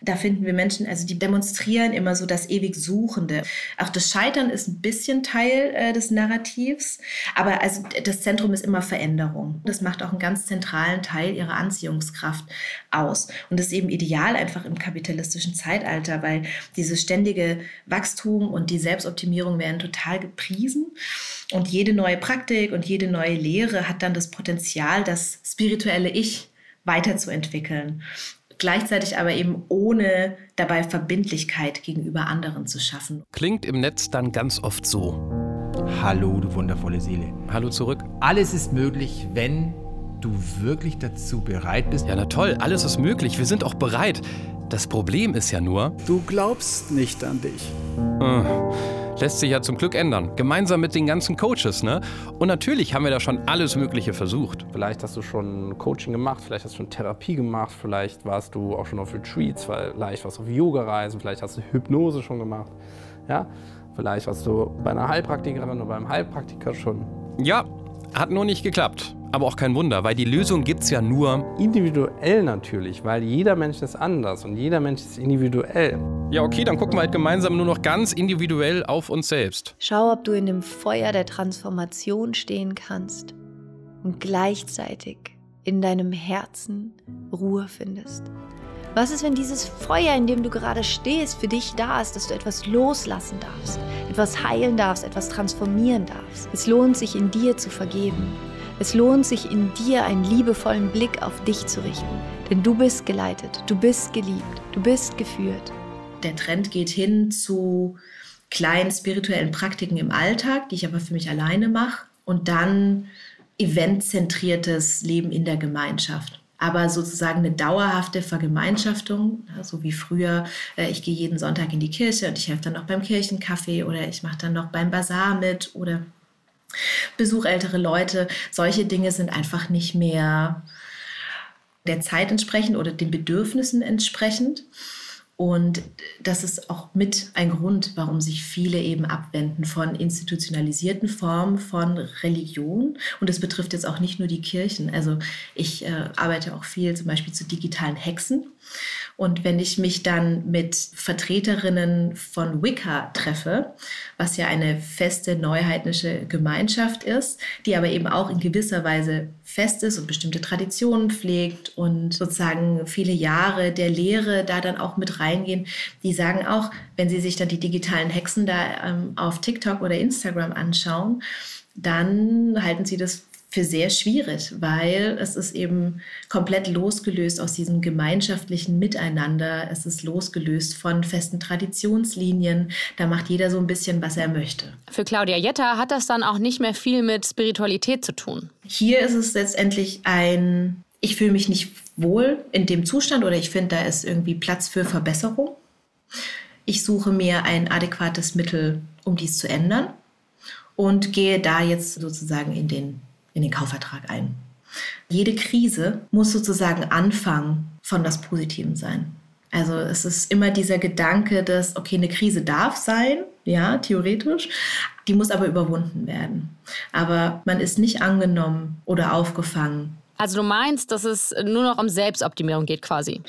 da finden wir Menschen, also die demonstrieren immer so das ewig Suchende. Auch das Scheitern ist ein bisschen Teil äh, des Narrativs, aber also das Zentrum ist immer Veränderung. Das macht auch einen ganz zentralen Teil ihrer Anziehungskraft aus. Und das ist eben ideal einfach im kapitalistischen Zeitalter weiter, weil dieses ständige Wachstum und die Selbstoptimierung werden total gepriesen. Und jede neue Praktik und jede neue Lehre hat dann das Potenzial, das spirituelle Ich weiterzuentwickeln. Gleichzeitig aber eben ohne dabei Verbindlichkeit gegenüber anderen zu schaffen. Klingt im Netz dann ganz oft so. Hallo, du wundervolle Seele. Hallo zurück. Alles ist möglich, wenn du wirklich dazu bereit bist. Ja, na toll, alles ist möglich. Wir sind auch bereit. Das Problem ist ja nur. Du glaubst nicht an dich. Äh, lässt sich ja zum Glück ändern. Gemeinsam mit den ganzen Coaches, ne? Und natürlich haben wir da schon alles Mögliche versucht. Vielleicht hast du schon Coaching gemacht, vielleicht hast du schon Therapie gemacht, vielleicht warst du auch schon auf Retreats, vielleicht warst du auf Yoga-Reisen, vielleicht hast du Hypnose schon gemacht. Ja? Vielleicht warst du bei einer Heilpraktikerin oder beim Heilpraktiker schon. Ja, hat nur nicht geklappt. Aber auch kein Wunder, weil die Lösung gibt es ja nur. Individuell natürlich, weil jeder Mensch ist anders und jeder Mensch ist individuell. Ja, okay, dann gucken wir halt gemeinsam nur noch ganz individuell auf uns selbst. Schau, ob du in dem Feuer der Transformation stehen kannst und gleichzeitig in deinem Herzen Ruhe findest. Was ist, wenn dieses Feuer, in dem du gerade stehst, für dich da ist, dass du etwas loslassen darfst, etwas heilen darfst, etwas transformieren darfst? Es lohnt sich, in dir zu vergeben. Es lohnt sich in dir einen liebevollen Blick auf dich zu richten, denn du bist geleitet, du bist geliebt, du bist geführt. Der Trend geht hin zu kleinen spirituellen Praktiken im Alltag, die ich aber für mich alleine mache und dann eventzentriertes Leben in der Gemeinschaft aber sozusagen eine dauerhafte Vergemeinschaftung, so wie früher, äh, ich gehe jeden Sonntag in die Kirche und ich helfe dann noch beim Kirchenkaffee oder ich mache dann noch beim Bazar mit oder Besuch ältere Leute, solche Dinge sind einfach nicht mehr der Zeit entsprechend oder den Bedürfnissen entsprechend. Und das ist auch mit ein Grund, warum sich viele eben abwenden von institutionalisierten Formen von Religion. Und das betrifft jetzt auch nicht nur die Kirchen. Also ich äh, arbeite auch viel zum Beispiel zu digitalen Hexen. Und wenn ich mich dann mit Vertreterinnen von Wicca treffe, was ja eine feste neuheidnische Gemeinschaft ist, die aber eben auch in gewisser Weise fest ist und bestimmte Traditionen pflegt und sozusagen viele Jahre der Lehre da dann auch mit reingehen, die sagen auch, wenn sie sich dann die digitalen Hexen da ähm, auf TikTok oder Instagram anschauen, dann halten sie das für sehr schwierig, weil es ist eben komplett losgelöst aus diesem gemeinschaftlichen Miteinander. Es ist losgelöst von festen Traditionslinien. Da macht jeder so ein bisschen, was er möchte. Für Claudia Jetta hat das dann auch nicht mehr viel mit Spiritualität zu tun. Hier ist es letztendlich ein, ich fühle mich nicht wohl in dem Zustand oder ich finde, da ist irgendwie Platz für Verbesserung. Ich suche mir ein adäquates Mittel, um dies zu ändern und gehe da jetzt sozusagen in den in den Kaufvertrag ein. Jede Krise muss sozusagen Anfang von was Positivem sein. Also es ist immer dieser Gedanke, dass, okay, eine Krise darf sein, ja, theoretisch, die muss aber überwunden werden. Aber man ist nicht angenommen oder aufgefangen. Also du meinst, dass es nur noch um Selbstoptimierung geht quasi?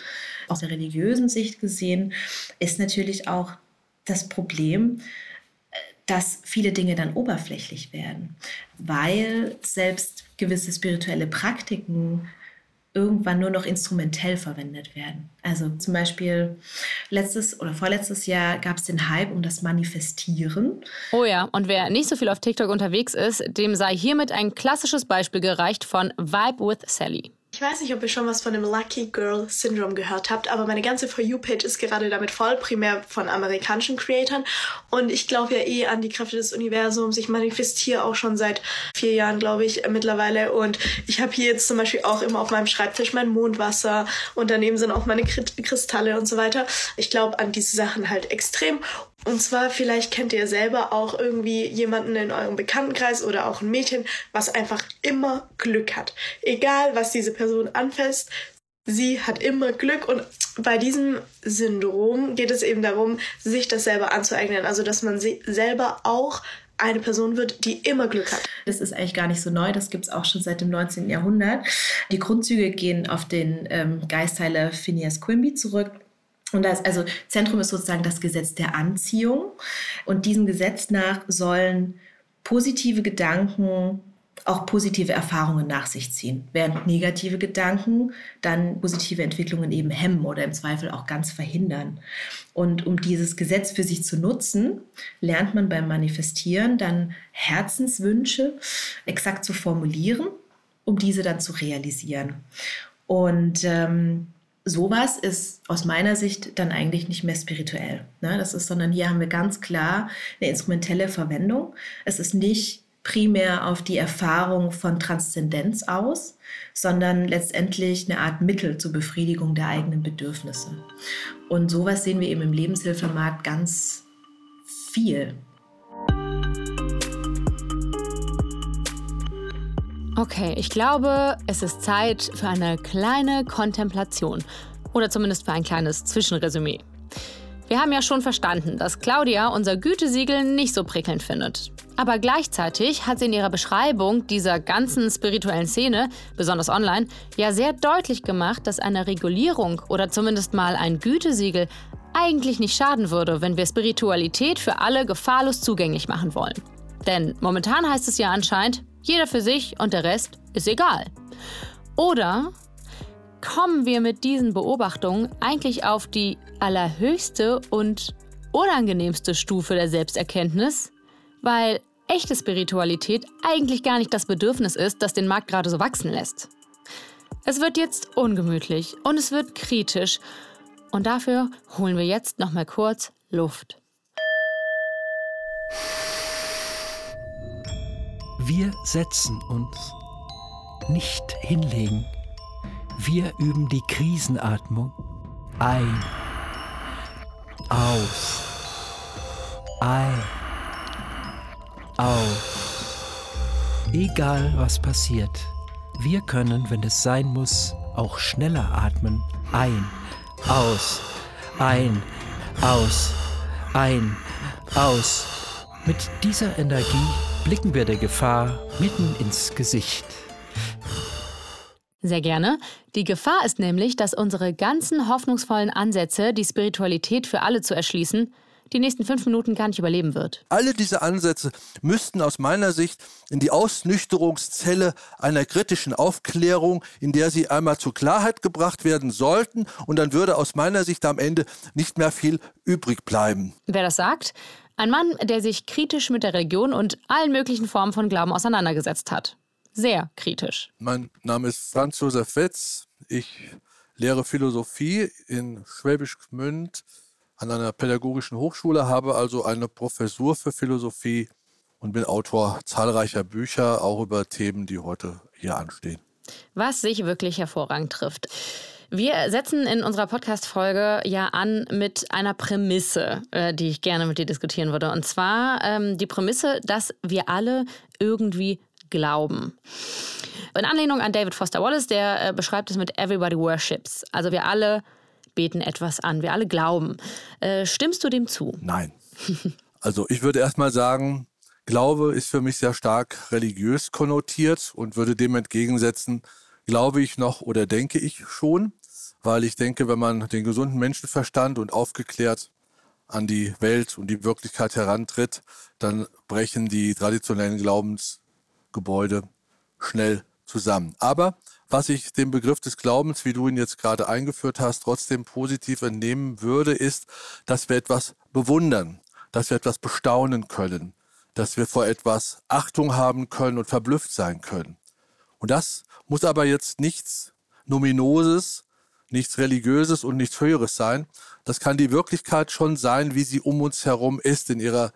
Aus der religiösen Sicht gesehen ist natürlich auch das Problem, dass viele Dinge dann oberflächlich werden, weil selbst gewisse spirituelle Praktiken irgendwann nur noch instrumentell verwendet werden. Also zum Beispiel letztes oder vorletztes Jahr gab es den Hype um das Manifestieren. Oh ja, und wer nicht so viel auf TikTok unterwegs ist, dem sei hiermit ein klassisches Beispiel gereicht von Vibe with Sally. Ich weiß nicht, ob ihr schon was von dem Lucky Girl Syndrome gehört habt, aber meine ganze For You-Page ist gerade damit voll, primär von amerikanischen Creatoren. Und ich glaube ja eh an die Kräfte des Universums. Ich manifestiere auch schon seit vier Jahren, glaube ich, mittlerweile. Und ich habe hier jetzt zum Beispiel auch immer auf meinem Schreibtisch mein Mondwasser und daneben sind auch meine Kristalle und so weiter. Ich glaube an diese Sachen halt extrem. Und zwar, vielleicht kennt ihr selber auch irgendwie jemanden in eurem Bekanntenkreis oder auch ein Mädchen, was einfach immer Glück hat. Egal, was diese Person anfasst, sie hat immer Glück und bei diesem Syndrom geht es eben darum, sich das selber anzueignen. Also, dass man selber auch eine Person wird, die immer Glück hat. Das ist eigentlich gar nicht so neu, das gibt es auch schon seit dem 19. Jahrhundert. Die Grundzüge gehen auf den ähm, Geistheiler Phineas Quimby zurück. Und das, also Zentrum ist sozusagen das Gesetz der Anziehung. Und diesem Gesetz nach sollen positive Gedanken auch positive Erfahrungen nach sich ziehen, während negative Gedanken dann positive Entwicklungen eben hemmen oder im Zweifel auch ganz verhindern. Und um dieses Gesetz für sich zu nutzen, lernt man beim Manifestieren dann Herzenswünsche exakt zu formulieren, um diese dann zu realisieren. Und ähm, sowas ist aus meiner Sicht dann eigentlich nicht mehr spirituell. Ne? Das ist, sondern hier haben wir ganz klar eine instrumentelle Verwendung. Es ist nicht primär auf die Erfahrung von Transzendenz aus, sondern letztendlich eine Art Mittel zur Befriedigung der eigenen Bedürfnisse. Und sowas sehen wir eben im Lebenshilfemarkt ganz viel. Okay, ich glaube, es ist Zeit für eine kleine Kontemplation oder zumindest für ein kleines Zwischenresümee. Wir haben ja schon verstanden, dass Claudia unser Gütesiegel nicht so prickelnd findet. Aber gleichzeitig hat sie in ihrer Beschreibung dieser ganzen spirituellen Szene, besonders online, ja sehr deutlich gemacht, dass eine Regulierung oder zumindest mal ein Gütesiegel eigentlich nicht schaden würde, wenn wir Spiritualität für alle gefahrlos zugänglich machen wollen. Denn momentan heißt es ja anscheinend, jeder für sich und der Rest ist egal. Oder kommen wir mit diesen Beobachtungen eigentlich auf die allerhöchste und unangenehmste Stufe der Selbsterkenntnis, weil echte Spiritualität eigentlich gar nicht das Bedürfnis ist, das den Markt gerade so wachsen lässt. Es wird jetzt ungemütlich und es wird kritisch und dafür holen wir jetzt noch mal kurz Luft. Wir setzen uns, nicht hinlegen. Wir üben die Krisenatmung. Ein, aus, ein, aus. Egal was passiert, wir können, wenn es sein muss, auch schneller atmen. Ein, aus, ein, aus, ein, aus. Mit dieser Energie blicken wir der Gefahr mitten ins Gesicht. Sehr gerne. Die Gefahr ist nämlich, dass unsere ganzen hoffnungsvollen Ansätze, die Spiritualität für alle zu erschließen, die nächsten fünf Minuten gar nicht überleben wird. Alle diese Ansätze müssten aus meiner Sicht in die Ausnüchterungszelle einer kritischen Aufklärung, in der sie einmal zur Klarheit gebracht werden sollten, und dann würde aus meiner Sicht am Ende nicht mehr viel übrig bleiben. Wer das sagt? Ein Mann, der sich kritisch mit der Religion und allen möglichen Formen von Glauben auseinandergesetzt hat. Sehr kritisch. Mein Name ist Franz Josef Wetz. Ich lehre Philosophie in Schwäbisch Gmünd an einer pädagogischen Hochschule, habe also eine Professur für Philosophie und bin Autor zahlreicher Bücher, auch über Themen, die heute hier anstehen. Was sich wirklich hervorragend trifft. Wir setzen in unserer Podcast-Folge ja an mit einer Prämisse, äh, die ich gerne mit dir diskutieren würde. Und zwar ähm, die Prämisse, dass wir alle irgendwie glauben. In Anlehnung an David Foster Wallace, der äh, beschreibt es mit Everybody Worships. Also wir alle beten etwas an, wir alle glauben. Äh, stimmst du dem zu? Nein. Also ich würde erstmal sagen, Glaube ist für mich sehr stark religiös konnotiert und würde dem entgegensetzen, glaube ich noch oder denke ich schon, weil ich denke, wenn man den gesunden Menschenverstand und aufgeklärt an die Welt und die Wirklichkeit herantritt, dann brechen die traditionellen Glaubensgebäude schnell zusammen. Aber was ich dem Begriff des Glaubens, wie du ihn jetzt gerade eingeführt hast, trotzdem positiv entnehmen würde, ist, dass wir etwas bewundern, dass wir etwas bestaunen können, dass wir vor etwas Achtung haben können und verblüfft sein können. Und das muss aber jetzt nichts Nominoses, nichts Religiöses und nichts Höheres sein. Das kann die Wirklichkeit schon sein, wie sie um uns herum ist, in ihrer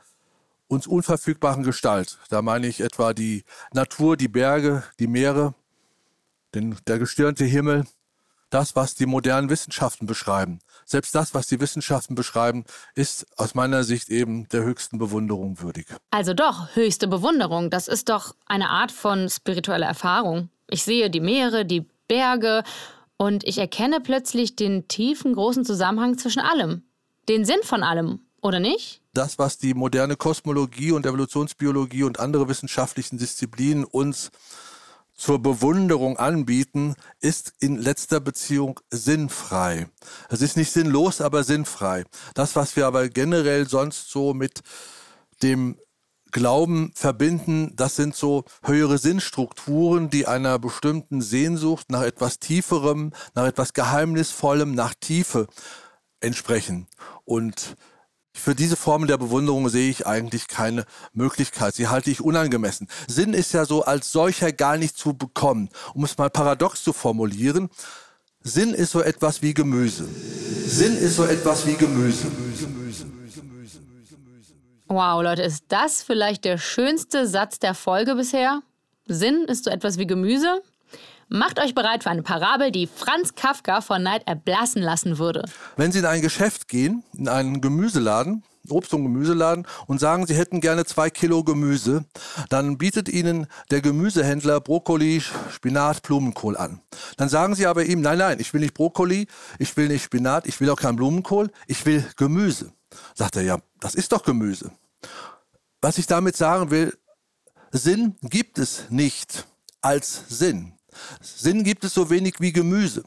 uns unverfügbaren Gestalt. Da meine ich etwa die Natur, die Berge, die Meere, den, der gestirnte Himmel, das, was die modernen Wissenschaften beschreiben. Selbst das, was die Wissenschaften beschreiben, ist aus meiner Sicht eben der höchsten Bewunderung würdig. Also doch, höchste Bewunderung. Das ist doch eine Art von spiritueller Erfahrung. Ich sehe die Meere, die Berge und ich erkenne plötzlich den tiefen, großen Zusammenhang zwischen allem. Den Sinn von allem, oder nicht? Das, was die moderne Kosmologie und Evolutionsbiologie und andere wissenschaftlichen Disziplinen uns zur Bewunderung anbieten, ist in letzter Beziehung sinnfrei. Es ist nicht sinnlos, aber sinnfrei. Das, was wir aber generell sonst so mit dem Glauben verbinden, das sind so höhere Sinnstrukturen, die einer bestimmten Sehnsucht nach etwas Tieferem, nach etwas Geheimnisvollem, nach Tiefe entsprechen. Und für diese Formen der Bewunderung sehe ich eigentlich keine Möglichkeit. Sie halte ich unangemessen. Sinn ist ja so als solcher gar nicht zu bekommen. Um es mal paradox zu formulieren, Sinn ist so etwas wie Gemüse. Sinn ist so etwas wie Gemüse. Wow, Leute, ist das vielleicht der schönste Satz der Folge bisher? Sinn ist so etwas wie Gemüse? Macht euch bereit für eine Parabel, die Franz Kafka von Neid erblassen lassen würde. Wenn Sie in ein Geschäft gehen, in einen Gemüseladen, Obst- und Gemüseladen und sagen, Sie hätten gerne zwei Kilo Gemüse, dann bietet Ihnen der Gemüsehändler Brokkoli, Spinat, Blumenkohl an. Dann sagen Sie aber ihm, nein, nein, ich will nicht Brokkoli, ich will nicht Spinat, ich will auch kein Blumenkohl, ich will Gemüse. Sagt er, ja, das ist doch Gemüse. Was ich damit sagen will, Sinn gibt es nicht als Sinn. Sinn gibt es so wenig wie Gemüse.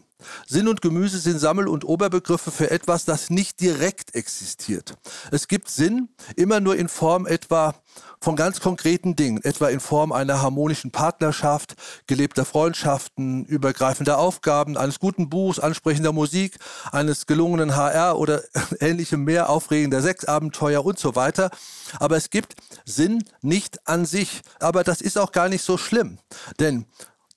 Sinn und Gemüse sind Sammel- und Oberbegriffe für etwas, das nicht direkt existiert. Es gibt Sinn immer nur in Form etwa von ganz konkreten Dingen, etwa in Form einer harmonischen Partnerschaft, gelebter Freundschaften, übergreifender Aufgaben, eines guten Buchs, ansprechender Musik, eines gelungenen HR oder [laughs] ähnlichem mehr, aufregender Sexabenteuer und so weiter. Aber es gibt Sinn nicht an sich. Aber das ist auch gar nicht so schlimm. Denn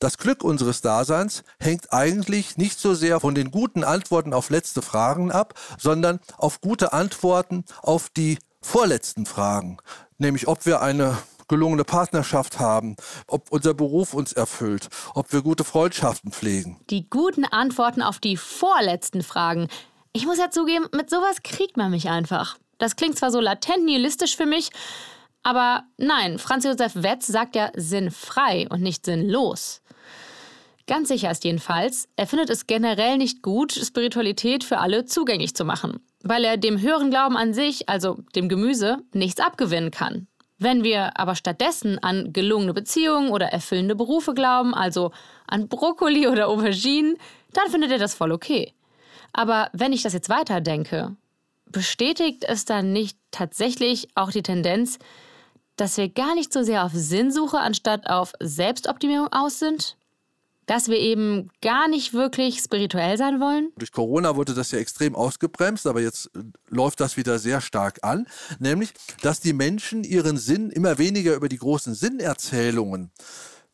das Glück unseres Daseins hängt eigentlich nicht so sehr von den guten Antworten auf letzte Fragen ab, sondern auf gute Antworten auf die vorletzten Fragen, nämlich ob wir eine gelungene Partnerschaft haben, ob unser Beruf uns erfüllt, ob wir gute Freundschaften pflegen. Die guten Antworten auf die vorletzten Fragen. Ich muss ja zugeben, mit sowas kriegt man mich einfach. Das klingt zwar so latent nihilistisch für mich, Aber nein, Franz Josef Wetz sagt ja sinnfrei und nicht sinnlos. Ganz sicher ist jedenfalls, er findet es generell nicht gut, Spiritualität für alle zugänglich zu machen, weil er dem höheren Glauben an sich, also dem Gemüse, nichts abgewinnen kann. Wenn wir aber stattdessen an gelungene Beziehungen oder erfüllende Berufe glauben, also an Brokkoli oder Auberginen, dann findet er das voll okay. Aber wenn ich das jetzt weiterdenke, bestätigt es dann nicht tatsächlich auch die Tendenz, dass wir gar nicht so sehr auf Sinnsuche anstatt auf Selbstoptimierung aus sind? Dass wir eben gar nicht wirklich spirituell sein wollen? Durch Corona wurde das ja extrem ausgebremst, aber jetzt äh, läuft das wieder sehr stark an, nämlich, dass die Menschen ihren Sinn immer weniger über die großen Sinnerzählungen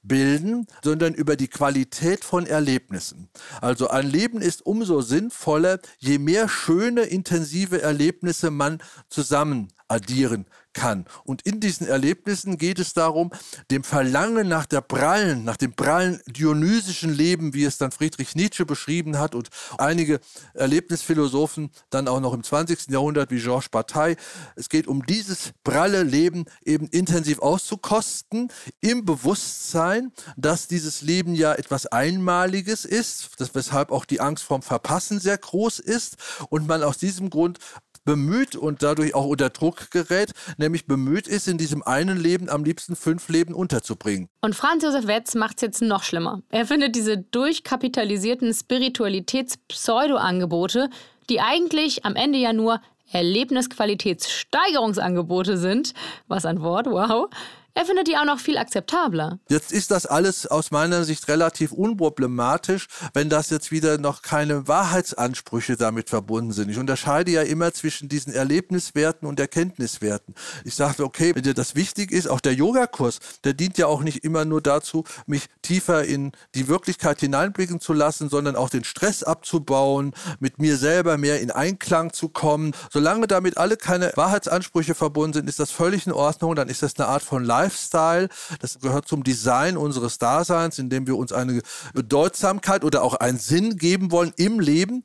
bilden, sondern über die Qualität von Erlebnissen. Also ein Leben ist umso sinnvoller, je mehr schöne, intensive Erlebnisse man zusammen addieren kann. Und in diesen Erlebnissen geht es darum, dem Verlangen nach der prallen, nach dem prallen dionysischen Leben, wie es dann Friedrich Nietzsche beschrieben hat und einige Erlebnisphilosophen dann auch noch im 20. Jahrhundert wie Georges Bataille. Es geht um dieses pralle Leben eben intensiv auszukosten, im Bewusstsein, dass dieses Leben ja etwas Einmaliges ist, das, weshalb auch die Angst vorm Verpassen sehr groß ist und man aus diesem Grund bemüht und dadurch auch unter Druck gerät, nämlich bemüht ist, in diesem einen Leben am liebsten fünf Leben unterzubringen. Und Franz Josef Wetz macht es jetzt noch schlimmer. Er findet diese durchkapitalisierten Spiritualitäts-Pseudo-Angebote, die eigentlich am Ende ja nur Erlebnisqualitätssteigerungsangebote sind, was ein Wort, wow, er findet die auch noch viel akzeptabler. Jetzt ist das alles aus meiner Sicht relativ unproblematisch, wenn das jetzt wieder noch keine Wahrheitsansprüche damit verbunden sind. Ich unterscheide ja immer zwischen diesen Erlebniswerten und Erkenntniswerten. Ich sage, okay, wenn dir das wichtig ist, auch der Yogakurs, der dient ja auch nicht immer nur dazu, mich tiefer in die Wirklichkeit hineinblicken zu lassen, sondern auch den Stress abzubauen, mit mir selber mehr in Einklang zu kommen. Solange damit alle keine Wahrheitsansprüche verbunden sind, ist das völlig in Ordnung. Dann ist das eine Art von Leid Lifestyle. Das gehört zum Design unseres Daseins, indem wir uns eine Bedeutsamkeit oder auch einen Sinn geben wollen im Leben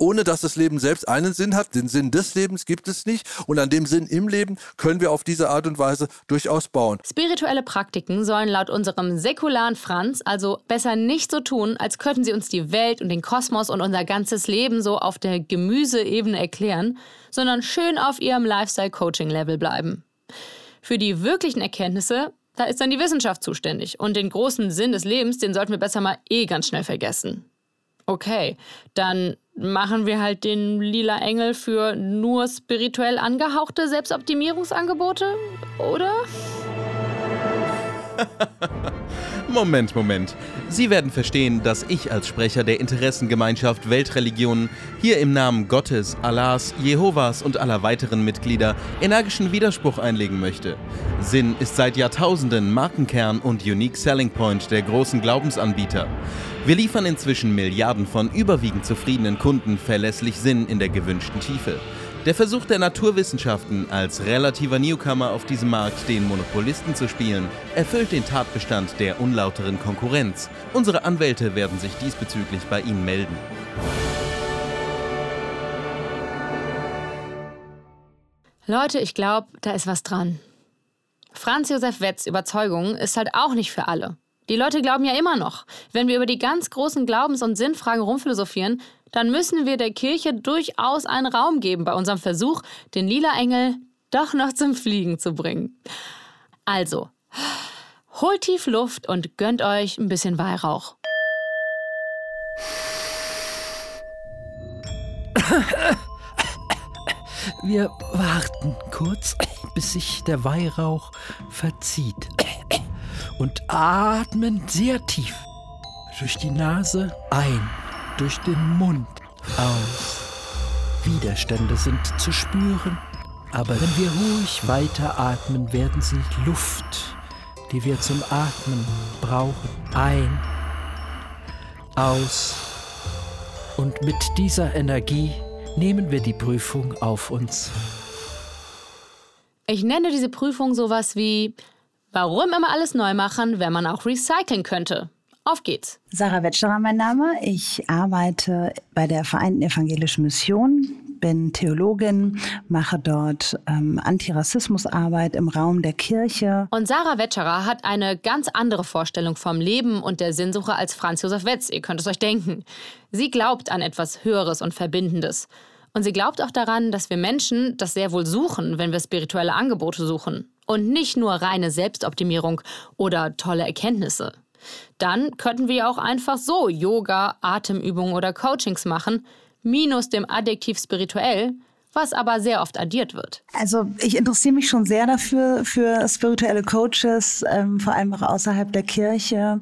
ohne dass das Leben selbst einen Sinn hat. Den Sinn des Lebens gibt es nicht. Und an dem Sinn im Leben können wir auf diese Art und Weise durchaus bauen. Spirituelle Praktiken sollen laut unserem säkularen Franz also besser nicht so tun, als könnten sie uns die Welt und den Kosmos und unser ganzes Leben so auf der Gemüseebene erklären, sondern schön auf ihrem Lifestyle-Coaching-Level bleiben. Für die wirklichen Erkenntnisse, da ist dann die Wissenschaft zuständig. Und den großen Sinn des Lebens, den sollten wir besser mal eh ganz schnell vergessen. Okay, dann machen wir halt den lila Engel für nur spirituell angehauchte Selbstoptimierungsangebote, oder? [laughs] Moment, Moment. Sie werden verstehen, dass ich als Sprecher der Interessengemeinschaft Weltreligionen hier im Namen Gottes, Allahs, Jehovas und aller weiteren Mitglieder energischen Widerspruch einlegen möchte. Sinn ist seit Jahrtausenden Markenkern und Unique Selling Point der großen Glaubensanbieter. Wir liefern inzwischen Milliarden von überwiegend zufriedenen Kunden verlässlich Sinn in der gewünschten Tiefe. Der Versuch der Naturwissenschaften, als relativer Newcomer auf diesem Markt den Monopolisten zu spielen, erfüllt den Tatbestand der unlauteren Konkurrenz. Unsere Anwälte werden sich diesbezüglich bei Ihnen melden. Leute, ich glaube, da ist was dran. Franz Josef Wetz Überzeugung ist halt auch nicht für alle. Die Leute glauben ja immer noch, wenn wir über die ganz großen Glaubens- und Sinnfragen rumphilosophieren, dann müssen wir der Kirche durchaus einen Raum geben bei unserem Versuch, den lila Engel doch noch zum Fliegen zu bringen. Also, holt tief Luft und gönnt euch ein bisschen Weihrauch. Wir warten kurz, bis sich der Weihrauch verzieht und atmen sehr tief durch die Nase ein durch den Mund aus. Widerstände sind zu spüren, aber wenn wir ruhig weiteratmen, werden sie Luft, die wir zum Atmen brauchen. Ein, aus. Und mit dieser Energie nehmen wir die Prüfung auf uns. Ich nenne diese Prüfung sowas wie, warum immer alles neu machen, wenn man auch recyceln könnte. Auf geht's. Sarah Wetscherer mein Name. Ich arbeite bei der Vereinten Evangelischen Mission bin Theologin, mache dort ähm, Antirassismusarbeit im Raum der Kirche. Und Sarah Wetscherer hat eine ganz andere Vorstellung vom Leben und der Sinnsuche als Franz Josef Wetz. Ihr könnt es euch denken. Sie glaubt an etwas Höheres und Verbindendes. Und sie glaubt auch daran, dass wir Menschen das sehr wohl suchen, wenn wir spirituelle Angebote suchen. Und nicht nur reine Selbstoptimierung oder tolle Erkenntnisse. Dann könnten wir auch einfach so Yoga, Atemübungen oder Coachings machen, minus dem Adjektiv spirituell, was aber sehr oft addiert wird. Also ich interessiere mich schon sehr dafür, für spirituelle Coaches, ähm, vor allem auch außerhalb der Kirche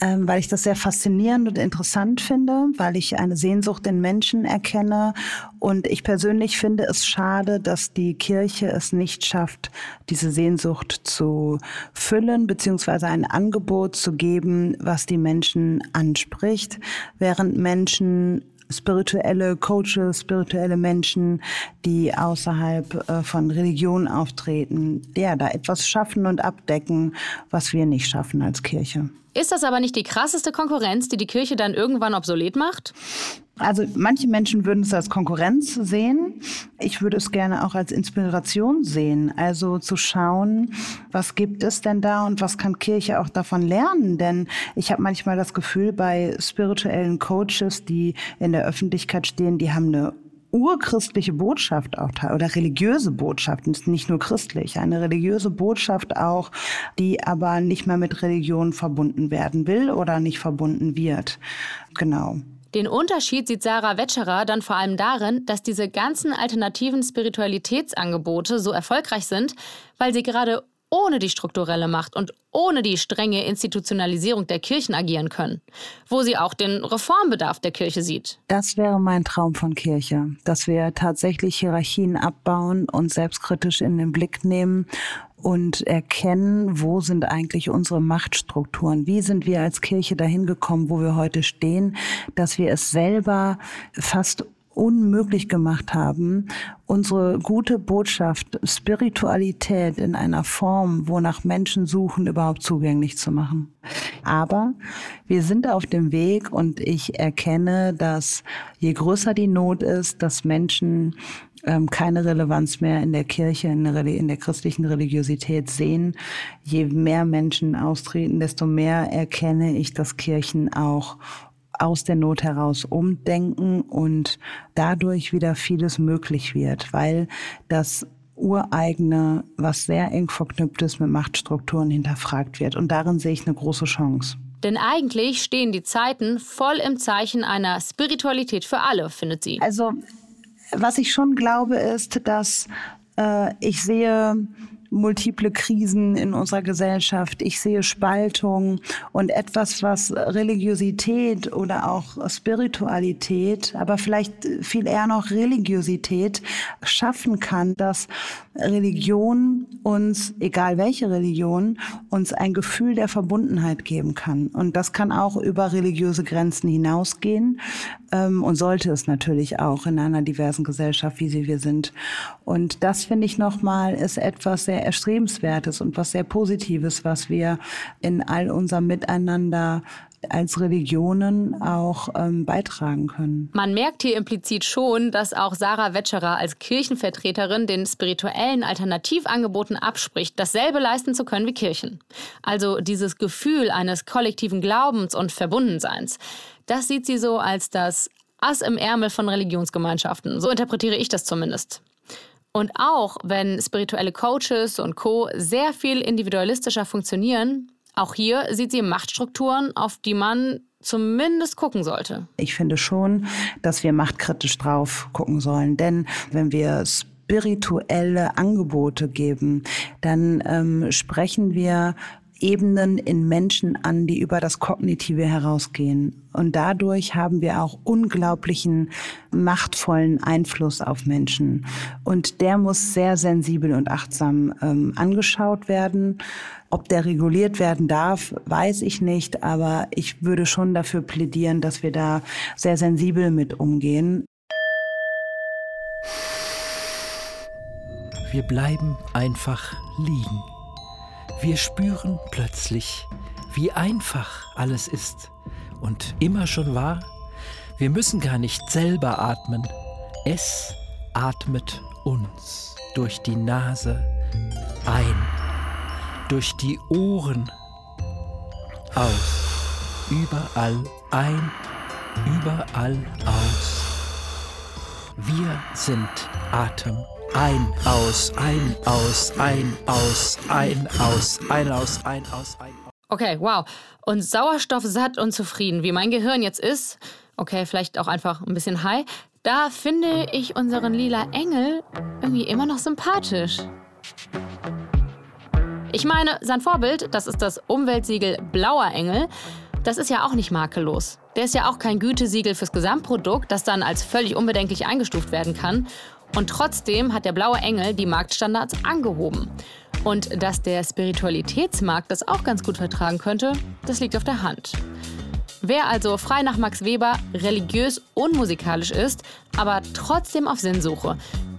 ähm, weil ich das sehr faszinierend und interessant finde, weil ich eine Sehnsucht in Menschen erkenne. Und ich persönlich finde es schade, dass die Kirche es nicht schafft, diese Sehnsucht zu füllen, beziehungsweise ein Angebot zu geben, was die Menschen anspricht, während Menschen spirituelle Coaches, spirituelle Menschen, die außerhalb äh, von Religion auftreten, ja, da etwas schaffen und abdecken, was wir nicht schaffen als Kirche. Ist das aber nicht die krasseste Konkurrenz, die die Kirche dann irgendwann obsolet macht? Also manche Menschen würden es als Konkurrenz sehen. Ich würde es gerne auch als Inspiration sehen. Also zu schauen, was gibt es denn da und was kann Kirche auch davon lernen? Denn ich habe manchmal das Gefühl, bei spirituellen Coaches, die in der Öffentlichkeit stehen, die haben eine urchristliche Botschaft auch oder religiöse Botschaft, nicht nur christlich, eine religiöse Botschaft auch, die aber nicht mehr mit Religion verbunden werden will oder nicht verbunden wird. Genau. Den Unterschied sieht Sarah Wetscherer dann vor allem darin, dass diese ganzen alternativen Spiritualitätsangebote so erfolgreich sind, weil sie gerade ohne die strukturelle Macht und ohne die strenge Institutionalisierung der Kirchen agieren können, wo sie auch den Reformbedarf der Kirche sieht. Das wäre mein Traum von Kirche, dass wir tatsächlich Hierarchien abbauen und selbstkritisch in den Blick nehmen und erkennen, wo sind eigentlich unsere Machtstrukturen? Wie sind wir als Kirche dahin gekommen, wo wir heute stehen, dass wir es selber fast unmöglich gemacht haben, unsere gute Botschaft, Spiritualität in einer Form, wonach Menschen suchen, überhaupt zugänglich zu machen. Aber wir sind auf dem Weg und ich erkenne, dass je größer die Not ist, dass Menschen ähm, keine Relevanz mehr in der Kirche, in der, in der christlichen Religiosität sehen. Je mehr Menschen austreten, desto mehr erkenne ich, dass Kirchen auch aus der Not heraus umdenken und dadurch wieder vieles möglich wird, weil das ureigene, was sehr eng verknüpft ist mit Machtstrukturen, hinterfragt wird. Und darin sehe ich eine große Chance. Denn eigentlich stehen die Zeiten voll im Zeichen einer Spiritualität für alle, findet sie. Also, was ich schon glaube, ist, dass äh, ich sehe multiple Krisen in unserer Gesellschaft. Ich sehe Spaltung und etwas, was Religiosität oder auch Spiritualität, aber vielleicht viel eher noch Religiosität schaffen kann, dass Religion uns, egal welche Religion, uns ein Gefühl der Verbundenheit geben kann. Und das kann auch über religiöse Grenzen hinausgehen ähm, und sollte es natürlich auch in einer diversen Gesellschaft, wie sie wir sind. Und das finde ich nochmal ist etwas sehr Erstrebenswertes und was sehr Positives, was wir in all unserem Miteinander als Religionen auch ähm, beitragen können. Man merkt hier implizit schon, dass auch Sarah Wetscherer als Kirchenvertreterin den spirituellen Alternativangeboten abspricht, dasselbe leisten zu können wie Kirchen. Also dieses Gefühl eines kollektiven Glaubens und Verbundenseins. Das sieht sie so als das Ass im Ärmel von Religionsgemeinschaften. So interpretiere ich das zumindest. Und auch wenn spirituelle Coaches und Co sehr viel individualistischer funktionieren, auch hier sieht sie Machtstrukturen, auf die man zumindest gucken sollte. Ich finde schon, dass wir machtkritisch drauf gucken sollen. Denn wenn wir spirituelle Angebote geben, dann ähm, sprechen wir Ebenen in Menschen an, die über das Kognitive herausgehen. Und dadurch haben wir auch unglaublichen machtvollen Einfluss auf Menschen. Und der muss sehr sensibel und achtsam ähm, angeschaut werden. Ob der reguliert werden darf, weiß ich nicht, aber ich würde schon dafür plädieren, dass wir da sehr sensibel mit umgehen. Wir bleiben einfach liegen. Wir spüren plötzlich, wie einfach alles ist und immer schon war. Wir müssen gar nicht selber atmen. Es atmet uns durch die Nase ein, durch die Ohren aus, überall ein, überall aus. Wir sind Atem. Ein, aus, ein, aus, ein, aus, ein, aus, ein, aus, ein, aus, ein. Okay, wow. Und sauerstoffsatt und zufrieden, wie mein Gehirn jetzt ist, okay, vielleicht auch einfach ein bisschen high, da finde ich unseren lila Engel irgendwie immer noch sympathisch. Ich meine, sein Vorbild, das ist das Umweltsiegel Blauer Engel, das ist ja auch nicht makellos. Der ist ja auch kein Gütesiegel fürs Gesamtprodukt, das dann als völlig unbedenklich eingestuft werden kann. Und trotzdem hat der blaue Engel die Marktstandards angehoben. Und dass der Spiritualitätsmarkt das auch ganz gut vertragen könnte, das liegt auf der Hand. Wer also frei nach Max Weber religiös unmusikalisch ist, aber trotzdem auf Sinnsuche,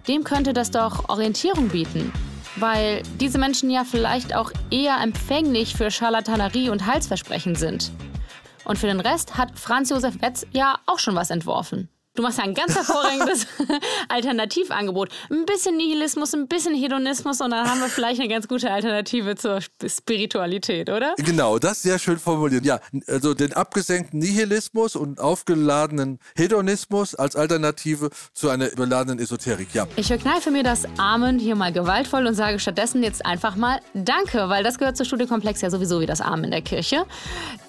dem könnte das doch Orientierung bieten. Weil diese Menschen ja vielleicht auch eher empfänglich für Charlatanerie und Halsversprechen sind. Und für den Rest hat Franz Josef Wetz ja auch schon was entworfen. Du machst ja ein ganz hervorragendes [laughs] Alternativangebot. Ein bisschen Nihilismus, ein bisschen Hedonismus und dann haben wir vielleicht eine ganz gute Alternative zur Spiritualität, oder? Genau, das sehr schön formuliert. Ja, also den abgesenkten Nihilismus und aufgeladenen Hedonismus als Alternative zu einer überladenen Esoterik, ja. Ich verkneife mir das Amen hier mal gewaltvoll und sage stattdessen jetzt einfach mal Danke, weil das gehört zur Studiokomplex ja sowieso wie das Amen in der Kirche.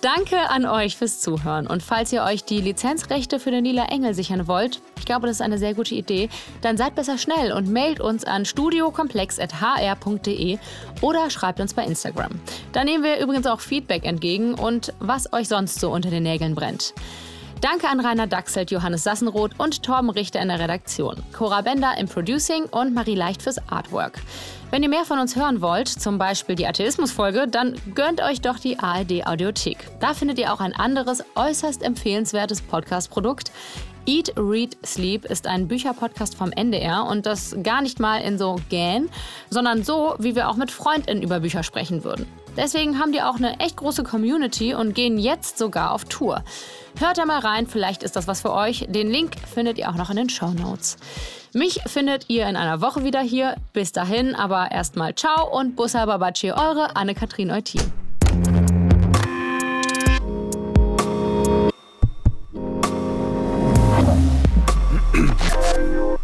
Danke an euch fürs Zuhören und falls ihr euch die Lizenzrechte für den Lila Engel sichern kennenlernen wollt, ich glaube, das ist eine sehr gute Idee, dann seid besser schnell und mailt uns an studiokomplex.hr.de oder schreibt uns bei Instagram. Da nehmen wir übrigens auch Feedback entgegen und was euch sonst so unter den Nägeln brennt. Danke an Rainer Dachselt, Johannes Sassenroth und Torben Richter in der Redaktion, Cora Bender im Producing und Marie Leicht fürs Artwork. Wenn ihr mehr von uns hören wollt, zum Beispiel die Atheismus-Folge, dann gönnt euch doch die ARD-Audiothek. Da findet ihr auch ein anderes, äußerst empfehlenswertes Podcast-Produkt. Eat, Read, Sleep ist ein Bücherpodcast vom NDR und das gar nicht mal in so gähn, sondern so, wie wir auch mit FreundInnen über Bücher sprechen würden. Deswegen haben die auch eine echt große Community und gehen jetzt sogar auf Tour. Hört da mal rein, vielleicht ist das was für euch. Den Link findet ihr auch noch in den Show Notes. Mich findet ihr in einer Woche wieder hier. Bis dahin, aber erstmal ciao und Bussa Babaci, eure Anne-Kathrin Eutin. you